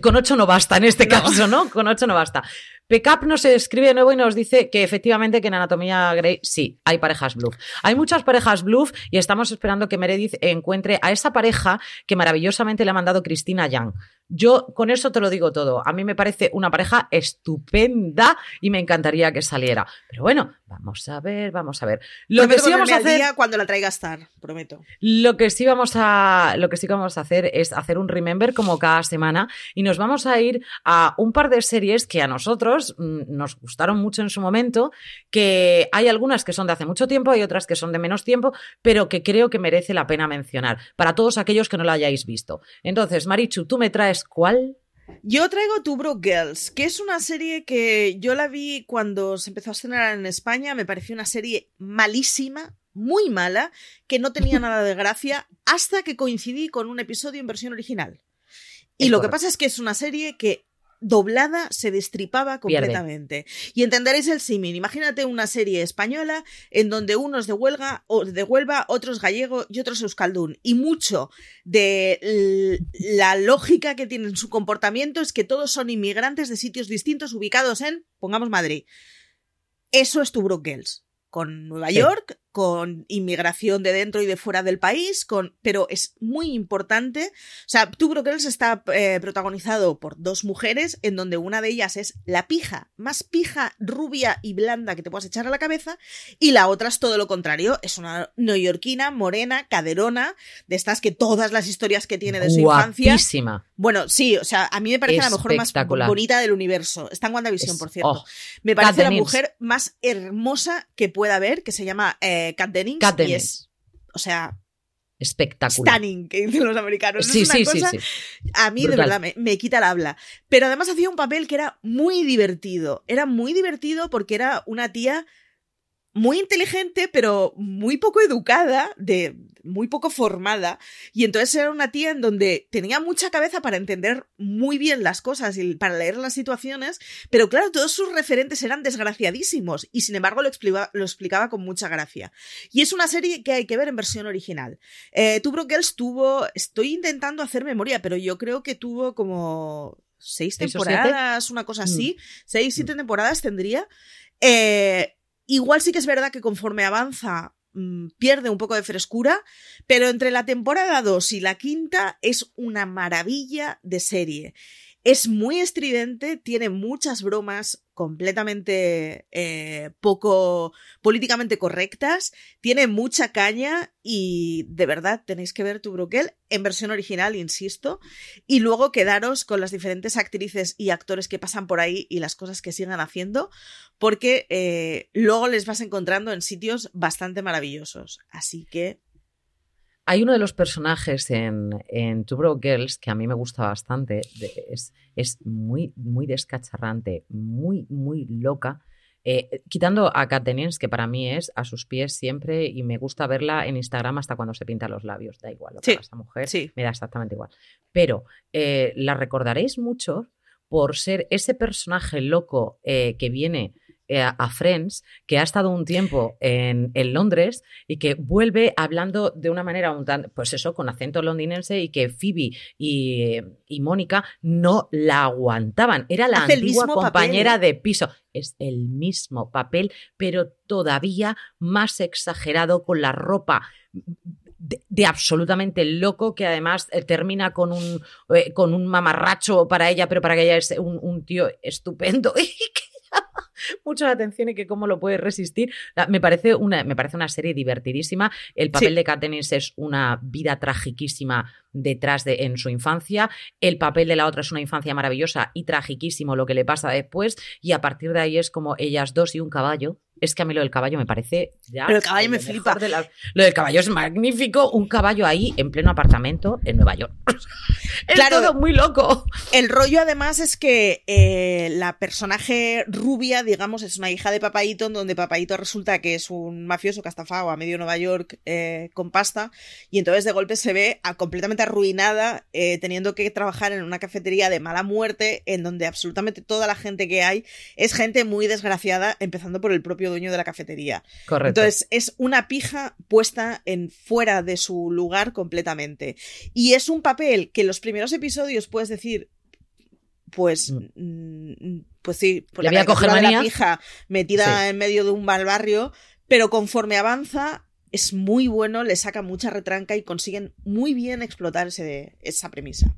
Con ocho no basta en este [LAUGHS] caso, ¿no? Con ocho no basta. Pickup nos escribe de nuevo y nos dice que efectivamente que en Anatomía Grey sí, hay parejas bluff. Hay muchas parejas bluff y estamos esperando que Meredith encuentre a esa pareja que maravillosamente le ha mandado Cristina Young. Yo con eso te lo digo todo. A mí me parece una pareja estupenda y me encantaría que saliera. Pero bueno, vamos a ver, vamos a ver. Lo que sí vamos a hacer cuando la traiga a estar, prometo. Lo que sí vamos a lo que sí vamos a hacer es hacer un remember como cada semana y nos vamos a ir a un par de series que a nosotros mm, nos gustaron mucho en su momento, que hay algunas que son de hace mucho tiempo, hay otras que son de menos tiempo, pero que creo que merece la pena mencionar para todos aquellos que no la hayáis visto. Entonces, Marichu, tú me traes cuál? Yo traigo Two Broke Girls, que es una serie que yo la vi cuando se empezó a estrenar en España. Me pareció una serie malísima, muy mala, que no tenía [LAUGHS] nada de gracia, hasta que coincidí con un episodio en versión original. Y lo que pasa es que es una serie que doblada se destripaba completamente. Y entenderéis el símil. Imagínate una serie española en donde unos de huelga o de Huelva, otros gallego y otros euskaldún. Y mucho de la lógica que tienen su comportamiento es que todos son inmigrantes de sitios distintos ubicados en, pongamos Madrid. Eso es tu Girls con Nueva York, con inmigración de dentro y de fuera del país, con, pero es muy importante. O sea, Two Girls está eh, protagonizado por dos mujeres, en donde una de ellas es la pija, más pija, rubia y blanda que te puedas echar a la cabeza, y la otra es todo lo contrario, es una neoyorquina, morena, caderona, de estas que todas las historias que tiene de su infancia. Bueno, sí, o sea, a mí me parece la mejor más bonita del universo. Está en WandaVision, por cierto. Oh, me parece la mujer más hermosa que pueda haber, que se llama. Eh, Kat Dennings. Kat Dennings. o sea, espectacular. Stunning, que dicen los americanos. Sí, es una sí, cosa, sí, sí. A mí, de verdad, me, me, quita el habla. Pero además hacía un papel que era muy divertido. Era muy divertido porque era una tía muy inteligente, pero muy poco educada, de muy poco formada. Y entonces era una tía en donde tenía mucha cabeza para entender muy bien las cosas y para leer las situaciones, pero claro, todos sus referentes eran desgraciadísimos y sin embargo lo explicaba, lo explicaba con mucha gracia. Y es una serie que hay que ver en versión original. Eh, Broke Girls tuvo, estoy intentando hacer memoria, pero yo creo que tuvo como seis temporadas, una cosa así, mm. seis, siete mm. temporadas tendría. Eh, Igual sí que es verdad que conforme avanza mmm, pierde un poco de frescura, pero entre la temporada 2 y la quinta es una maravilla de serie. Es muy estridente, tiene muchas bromas completamente eh, poco políticamente correctas, tiene mucha caña y de verdad tenéis que ver tu broquel en versión original, insisto, y luego quedaros con las diferentes actrices y actores que pasan por ahí y las cosas que sigan haciendo, porque eh, luego les vas encontrando en sitios bastante maravillosos. Así que hay uno de los personajes en, en Two Broke Girls que a mí me gusta bastante. es, es muy, muy descacharrante, muy, muy loca. Eh, quitando a Katenians, que para mí es a sus pies siempre y me gusta verla en Instagram hasta cuando se pinta los labios. Da igual lo que esta mujer, me da exactamente igual. Pero eh, la recordaréis mucho por ser ese personaje loco eh, que viene a Friends, que ha estado un tiempo en, Londres y que vuelve hablando de una manera un tan, pues eso, con acento londinense y que Phoebe y, Mónica no la aguantaban. Era la antigua compañera de piso. Es el mismo papel, pero todavía más exagerado con la ropa de, absolutamente loco que además eh, termina con un, eh, con un mamarracho para ella, pero para que ella es un, un tío estupendo [LAUGHS] y que [LAUGHS] mucho la atención y que cómo lo puede resistir. Me parece una, me parece una serie divertidísima. El papel de Katniss es una vida tragiquísima detrás de en su infancia. El papel de la otra es una infancia maravillosa y tragiquísimo lo que le pasa después. Y a partir de ahí es como ellas dos y un caballo es que a mí lo del caballo me parece ya. Pero el caballo me flipa. Lo del caballo es magnífico. Un caballo ahí en pleno apartamento en Nueva York. [LAUGHS] es claro, todo muy loco. El rollo, además, es que eh, la personaje rubia, digamos, es una hija de Papaito, donde Papaito resulta que es un mafioso que a medio Nueva York eh, con pasta. Y entonces de golpe se ve completamente arruinada, eh, teniendo que trabajar en una cafetería de mala muerte, en donde absolutamente toda la gente que hay es gente muy desgraciada, empezando por el propio dueño de la cafetería. Correcto. Entonces, es una pija puesta en fuera de su lugar completamente. Y es un papel que en los primeros episodios puedes decir, pues, mm. Mm, pues sí, pues la, de la pija metida en medio de un mal barrio, pero conforme avanza es muy bueno, le saca mucha retranca y consiguen muy bien explotar esa premisa.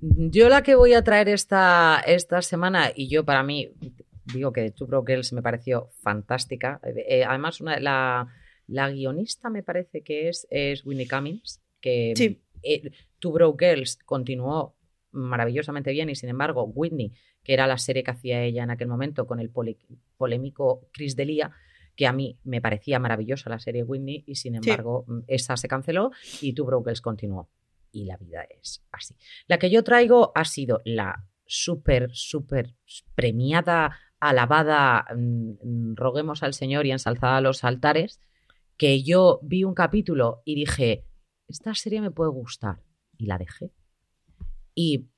Yo la que voy a traer esta, esta semana, y yo para mí digo que Two Broke Girls me pareció fantástica. Eh, eh, además, una, la, la, guionista me parece que es, es Winnie Cummings, que sí. Eh, Two Broke Girls continuó maravillosamente bien y sin embargo Whitney, que era la serie que hacía ella en aquel momento con el polémico Chris Delia, que a mí me parecía maravillosa la serie Whitney y sin embargo mm, esa se canceló y Two Broke Girls continuó. Y la vida es así. La que yo traigo ha sido la súper, súper premiada alabada, mm, roguemos al Señor y ensalzada a los altares, que yo vi un capítulo y dije, esta serie me puede gustar, y la dejé. Y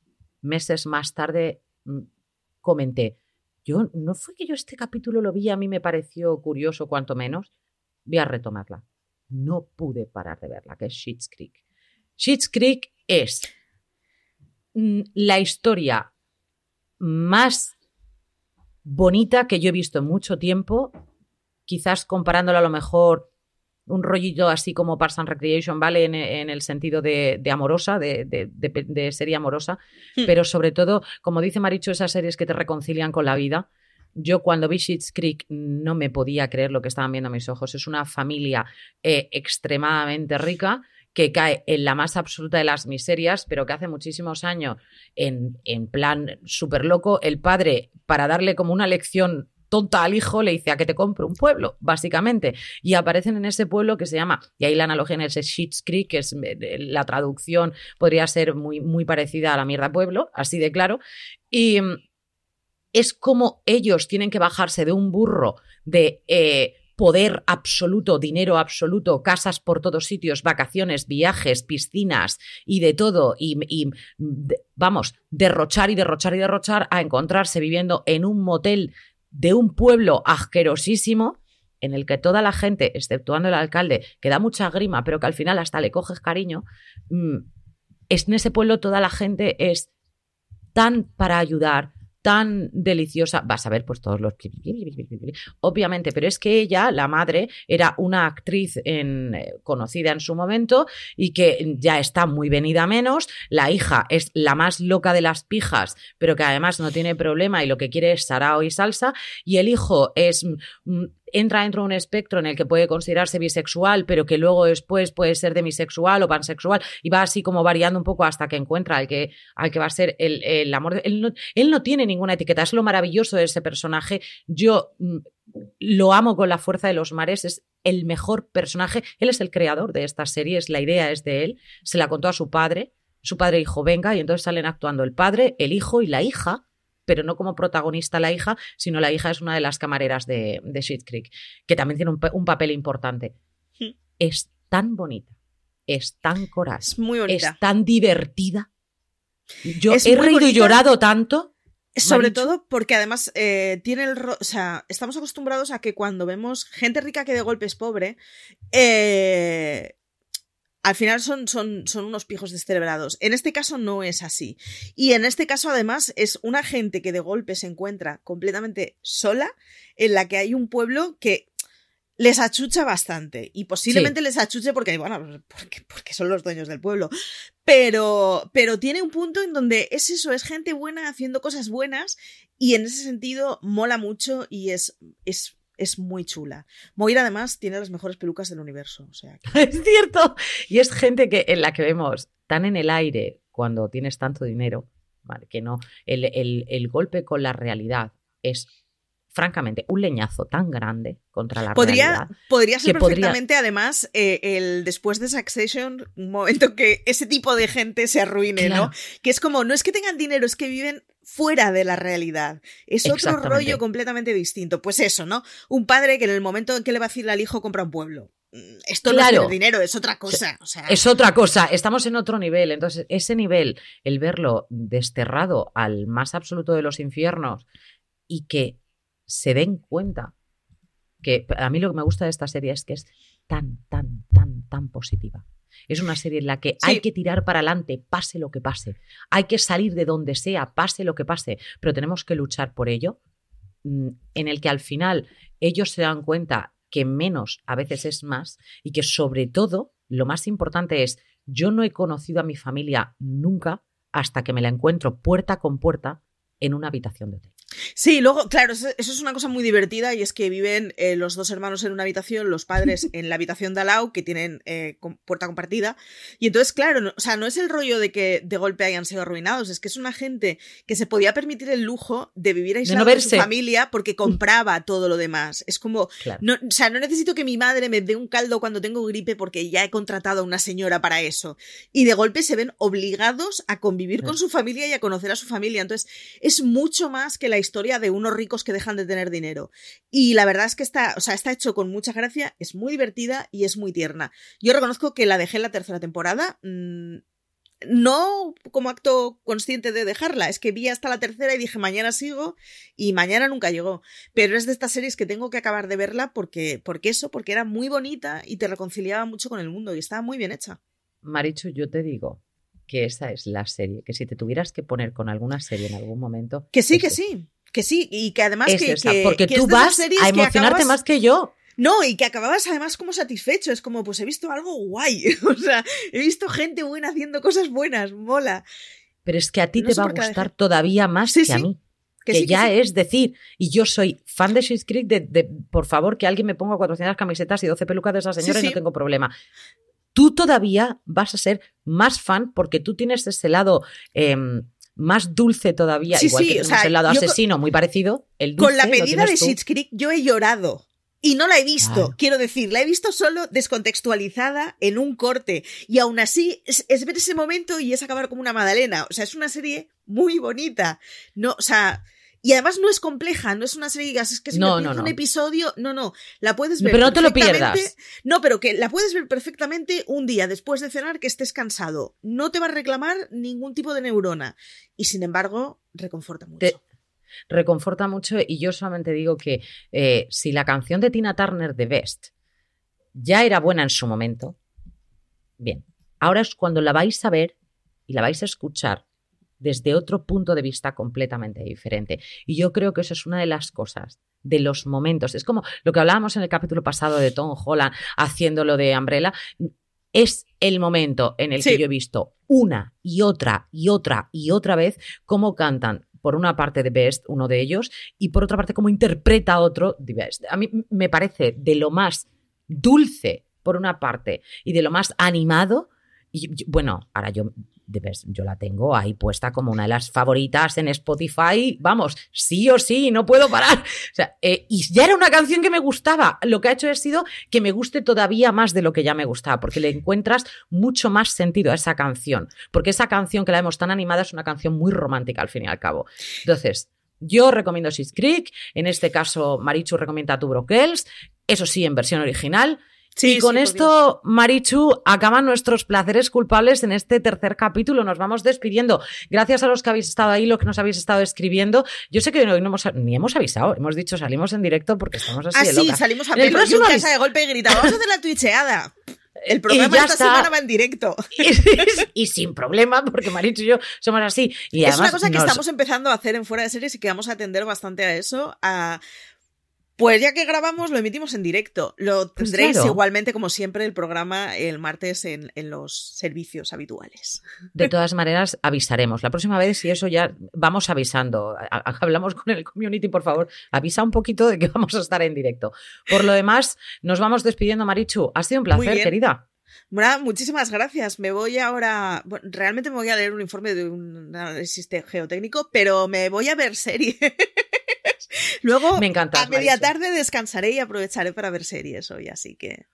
meses más tarde mm, comenté, yo no fue que yo este capítulo lo vi, a mí me pareció curioso, cuanto menos, voy a retomarla. No pude parar de verla, que es Sheets Creek. Sheets Creek es mm, la historia más bonita que yo he visto en mucho tiempo, quizás comparándola a lo mejor un rollito así como Parks and Recreation, ¿vale? En, el sentido de, amorosa, de, serie amorosa, hmm. pero sobre todo, como dice Maricho, esas series que te reconcilian con la vida. Yo cuando vi Sheets Creek no me podía creer lo que estaban viendo mis ojos. Es una familia eh, extremadamente rica que cae en la más absoluta de las miserias, pero que hace muchísimos años, en, en plan súper loco, el padre, para darle como una lección tonta al hijo le dice a que te compre un pueblo, básicamente. Y aparecen en ese pueblo que se llama, y ahí la analogía en ese Sheets Creek, que es eh, la traducción, podría ser muy, muy parecida a la mierda pueblo, así de claro. Y mm, es como ellos tienen que bajarse de un burro de eh, poder absoluto, dinero absoluto, casas por todos sitios, vacaciones, viajes, piscinas y de todo, y, vamos, derrochar y derrochar y derrochar a encontrarse viviendo en un motel de un pueblo asquerosísimo en el que toda la gente, exceptuando el alcalde, que da mucha grima, pero que al final hasta le coges cariño, mm, es, en ese pueblo toda la gente es tan para ayudar, tan deliciosa. Vas a ver, pues todos los. Obviamente, pero es que ella, la madre, era una actriz eh, conocida en su momento y que ya está muy venida menos. La hija es la más loca de las pijas, pero que además no tiene problema y lo que quiere es sarao y salsa. Y el hijo es mm, entra dentro de un espectro en el que puede considerarse bisexual, pero que luego después puede ser demisexual o pansexual, y va así como variando un poco hasta que encuentra al que, al que va a ser el, amor. Él no, él no tiene ninguna etiqueta, es lo maravilloso de ese personaje. Yo mm, lo amo con la fuerza de los mares, es el mejor personaje. Él es el creador de estas series, la idea es de él, se la contó a su padre. Su padre dijo, venga, y entonces salen actuando el padre, el hijo y la hija, pero no como protagonista la hija, sino la hija es una de las camareras de, de Creek, que también tiene un, papel importante. Hmm. Es tan bonita, es tan coraz, es, muy bonita. es tan divertida. Yo he reído y llorado tanto. Sobre todo porque además eh, tiene el... O sea, estamos acostumbrados a que cuando vemos gente rica que de golpe es pobre, eh, al final son, son, son unos pijos descerebrados. En este caso no es así. Y en este caso, además, es una gente que de golpe se encuentra completamente sola, en la que hay un pueblo que les achucha bastante. Y posiblemente les achuche porque, bueno, porque, porque, son los dueños del pueblo. Pero, pero tiene un punto en donde es eso, es gente buena haciendo cosas buenas. Y en ese sentido mola mucho y es, es es muy chula. Moira además tiene las mejores pelucas del universo. O sea [LAUGHS] Es cierto. Y es gente que, en la que vemos tan en el aire cuando tienes tanto dinero, ¿vale? que no, el, el golpe con la realidad es francamente, un leñazo tan grande contra la podría, realidad. Podría ser perfectamente, además, eh, el después de Succession, un momento que ese tipo de gente se arruine, ¿no? Que es como, no es que tengan dinero, es que viven fuera de la realidad. Es otro rollo completamente distinto. Pues eso, ¿no? Un padre que en el momento en que le va a decir al hijo compra un pueblo. Mm, esto no es dinero, es otra cosa. Es otra cosa, estamos en otro nivel. Entonces, ese nivel, el verlo desterrado al más absoluto de los infiernos y que se den cuenta que a mí lo que me gusta de esta serie es que es tan, tan, tan, tan positiva. Es una serie en la que hay que tirar para adelante, pase lo que pase. Hay que salir de donde sea, pase lo que pase, pero tenemos que luchar por ello. Mm, en el que al final ellos se dan cuenta que menos a veces es más y que sobre todo lo más importante es yo no he conocido a mi familia nunca hasta que me la encuentro puerta con puerta en una habitación de hotel. Sí, luego, claro, eso es una cosa muy divertida y es que viven eh, los dos hermanos en una habitación, los padres [LAUGHS] en la habitación de al que tienen eh, puerta compartida. Y entonces, claro, no, o sea, no es el rollo de que de golpe hayan sido arruinados, es que es una gente que se podía permitir el lujo de vivir aislado de, su familia porque compraba todo lo demás. Es como, no, o sea, no necesito que mi madre me dé un caldo cuando tengo gripe porque ya he contratado a una señora para eso. Y de golpe se ven obligados a convivir con su familia y a conocer a su familia. Entonces, es mucho más que la historia de unos ricos que dejan de tener dinero. Y la verdad es que está, o sea, está hecho con mucha gracia, es muy divertida y es muy tierna. Yo reconozco que la dejé en la tercera temporada. Mm, no como acto consciente de dejarla, es que vi hasta la tercera y dije mañana sigo y mañana nunca llegó. Pero es de estas series que tengo que acabar de verla porque, porque eso, porque era muy bonita y te reconciliaba mucho con el mundo y estaba muy bien hecha. Marichu, yo te digo, que esa es la serie, que si te tuvieras que poner con alguna serie en algún momento. Que sí, que sí, que sí, y que además que, Porque tú vas a emocionarte más que yo. No, y que acababas además como satisfecho, es como, pues he visto algo guay, [LAUGHS] o sea, he visto gente buena haciendo cosas buenas, mola. Pero es que a ti te va a gustar todavía más que a mí. Que, ya es decir, y yo soy fan de Schitt's Creek, de, por favor que alguien me ponga 400 camisetas y 12 pelucas de esa señora y no tengo problema tú todavía vas a ser más fan porque tú tienes ese lado em, más dulce todavía, igual que el lado asesino muy parecido, el Con la medida de Schitt's Creek yo he llorado. Y no la he visto, quiero decir, la he visto solo descontextualizada en un corte. Y aún así, es, ver ese momento y es acabar como una magdalena. O sea, es una serie muy bonita. No, o sea, y además no es compleja, no es una serie es que si no, me no, un episodio, no, no, la puedes ver. Pero no te lo pierdas. No, pero que la puedes ver perfectamente un día después de cenar que estés cansado. No te va a reclamar ningún tipo de neurona. Y sin embargo, reconforta mucho. reconforta mucho y yo solamente digo que eh, si la canción de Tina Turner de Best ya era buena en su momento, bien, ahora es cuando la vais a ver y la vais a escuchar desde otro punto de vista completamente diferente. Y yo creo que eso es una de las cosas, de los momentos. Es como lo que hablábamos en el capítulo pasado de Tom Holland haciendo lo de Umbrella. Es el momento en el que yo he visto una y otra y otra y otra vez cómo cantan por una parte de Best, uno de ellos, y por otra parte cómo interpreta otro de Best. A mí me parece de lo más dulce, por una parte, y de lo más animado. Y bueno, ahora yo yo la tengo ahí puesta como una de las favoritas en Spotify, vamos, sí o sí, no puedo parar. [LAUGHS] Eh, y ya era una canción que me gustaba. Lo que ha hecho ha sido que me guste todavía más de lo que ya me gustaba, porque le encuentras mucho más sentido a esa canción. Porque esa canción que la vemos tan animada es una canción muy romántica al fin y al cabo. Entonces, yo recomiendo Six Creek, en este caso Marichu recomienda Two Girls, eso sí, en versión original y con esto, Marichu, acaban nuestros placeres culpables en este tercer capítulo. Nos vamos despidiendo. Gracias a los que habéis estado ahí, los que nos habéis estado escribiendo. Yo sé que hoy no hemos, ni hemos avisado. Hemos dicho salimos en directo porque estamos así. Ah, sí, salimos a pelo. Y casa de golpe y gritamos, vamos a hacer la twitcheada. [LAUGHS] El programa esta semana va en directo. [LAUGHS] Y, sin problema, porque Marichu y yo somos así. Y es una cosa que estamos empezando a hacer en Fuera de Series y que vamos a atender bastante a eso, a pues ya que grabamos, lo emitimos en directo. Lo pues tendréis igualmente, como siempre, el programa el martes en, los servicios habituales. De todas maneras, avisaremos. La próxima vez, si eso ya vamos avisando. Hablamos con el community, por favor. Avisa un poquito de que [LAUGHS] vamos a estar en directo. Por lo demás, nos vamos despidiendo, Marichu. Ha sido un placer, querida. Bueno, muchísimas gracias. Me voy ahora. realmente me voy a leer un informe de un análisis geotécnico, pero me voy a ver serie. [LAUGHS] [LAUGHS] Luego, Me encanta, a media tarde descansaré y aprovecharé para ver series hoy, así que.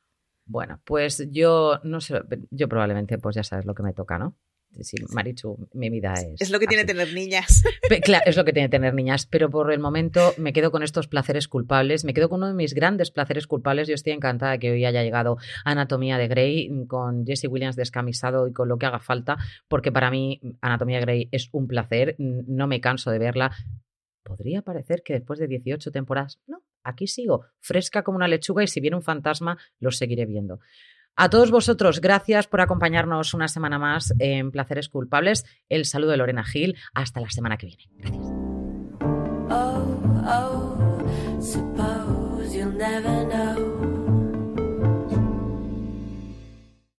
Bueno, pues yo no sé, yo probablemente, pues ya sabes lo que me toca, ¿no? Sí, Marichu, mi vida es. Es lo que tiene tener niñas. [LAUGHS] Claro, es lo que tiene tener niñas, pero por el momento me quedo con estos placeres culpables, me quedo con uno de mis grandes placeres culpables. Yo estoy encantada que hoy haya llegado Anatomía de Grey con Jesse Williams descamisado y con lo que haga falta, porque para mí Anatomía de Grey es un placer, no me canso de verla podría parecer que después de 18 temporadas, no, aquí sigo, fresca como una lechuga y si viene un fantasma, lo seguiré viendo. A todos vosotros, gracias por acompañarnos una semana más en Placeres Culpables. El saludo de Lorena Gil. Hasta la semana que viene. Gracias. Oh, oh,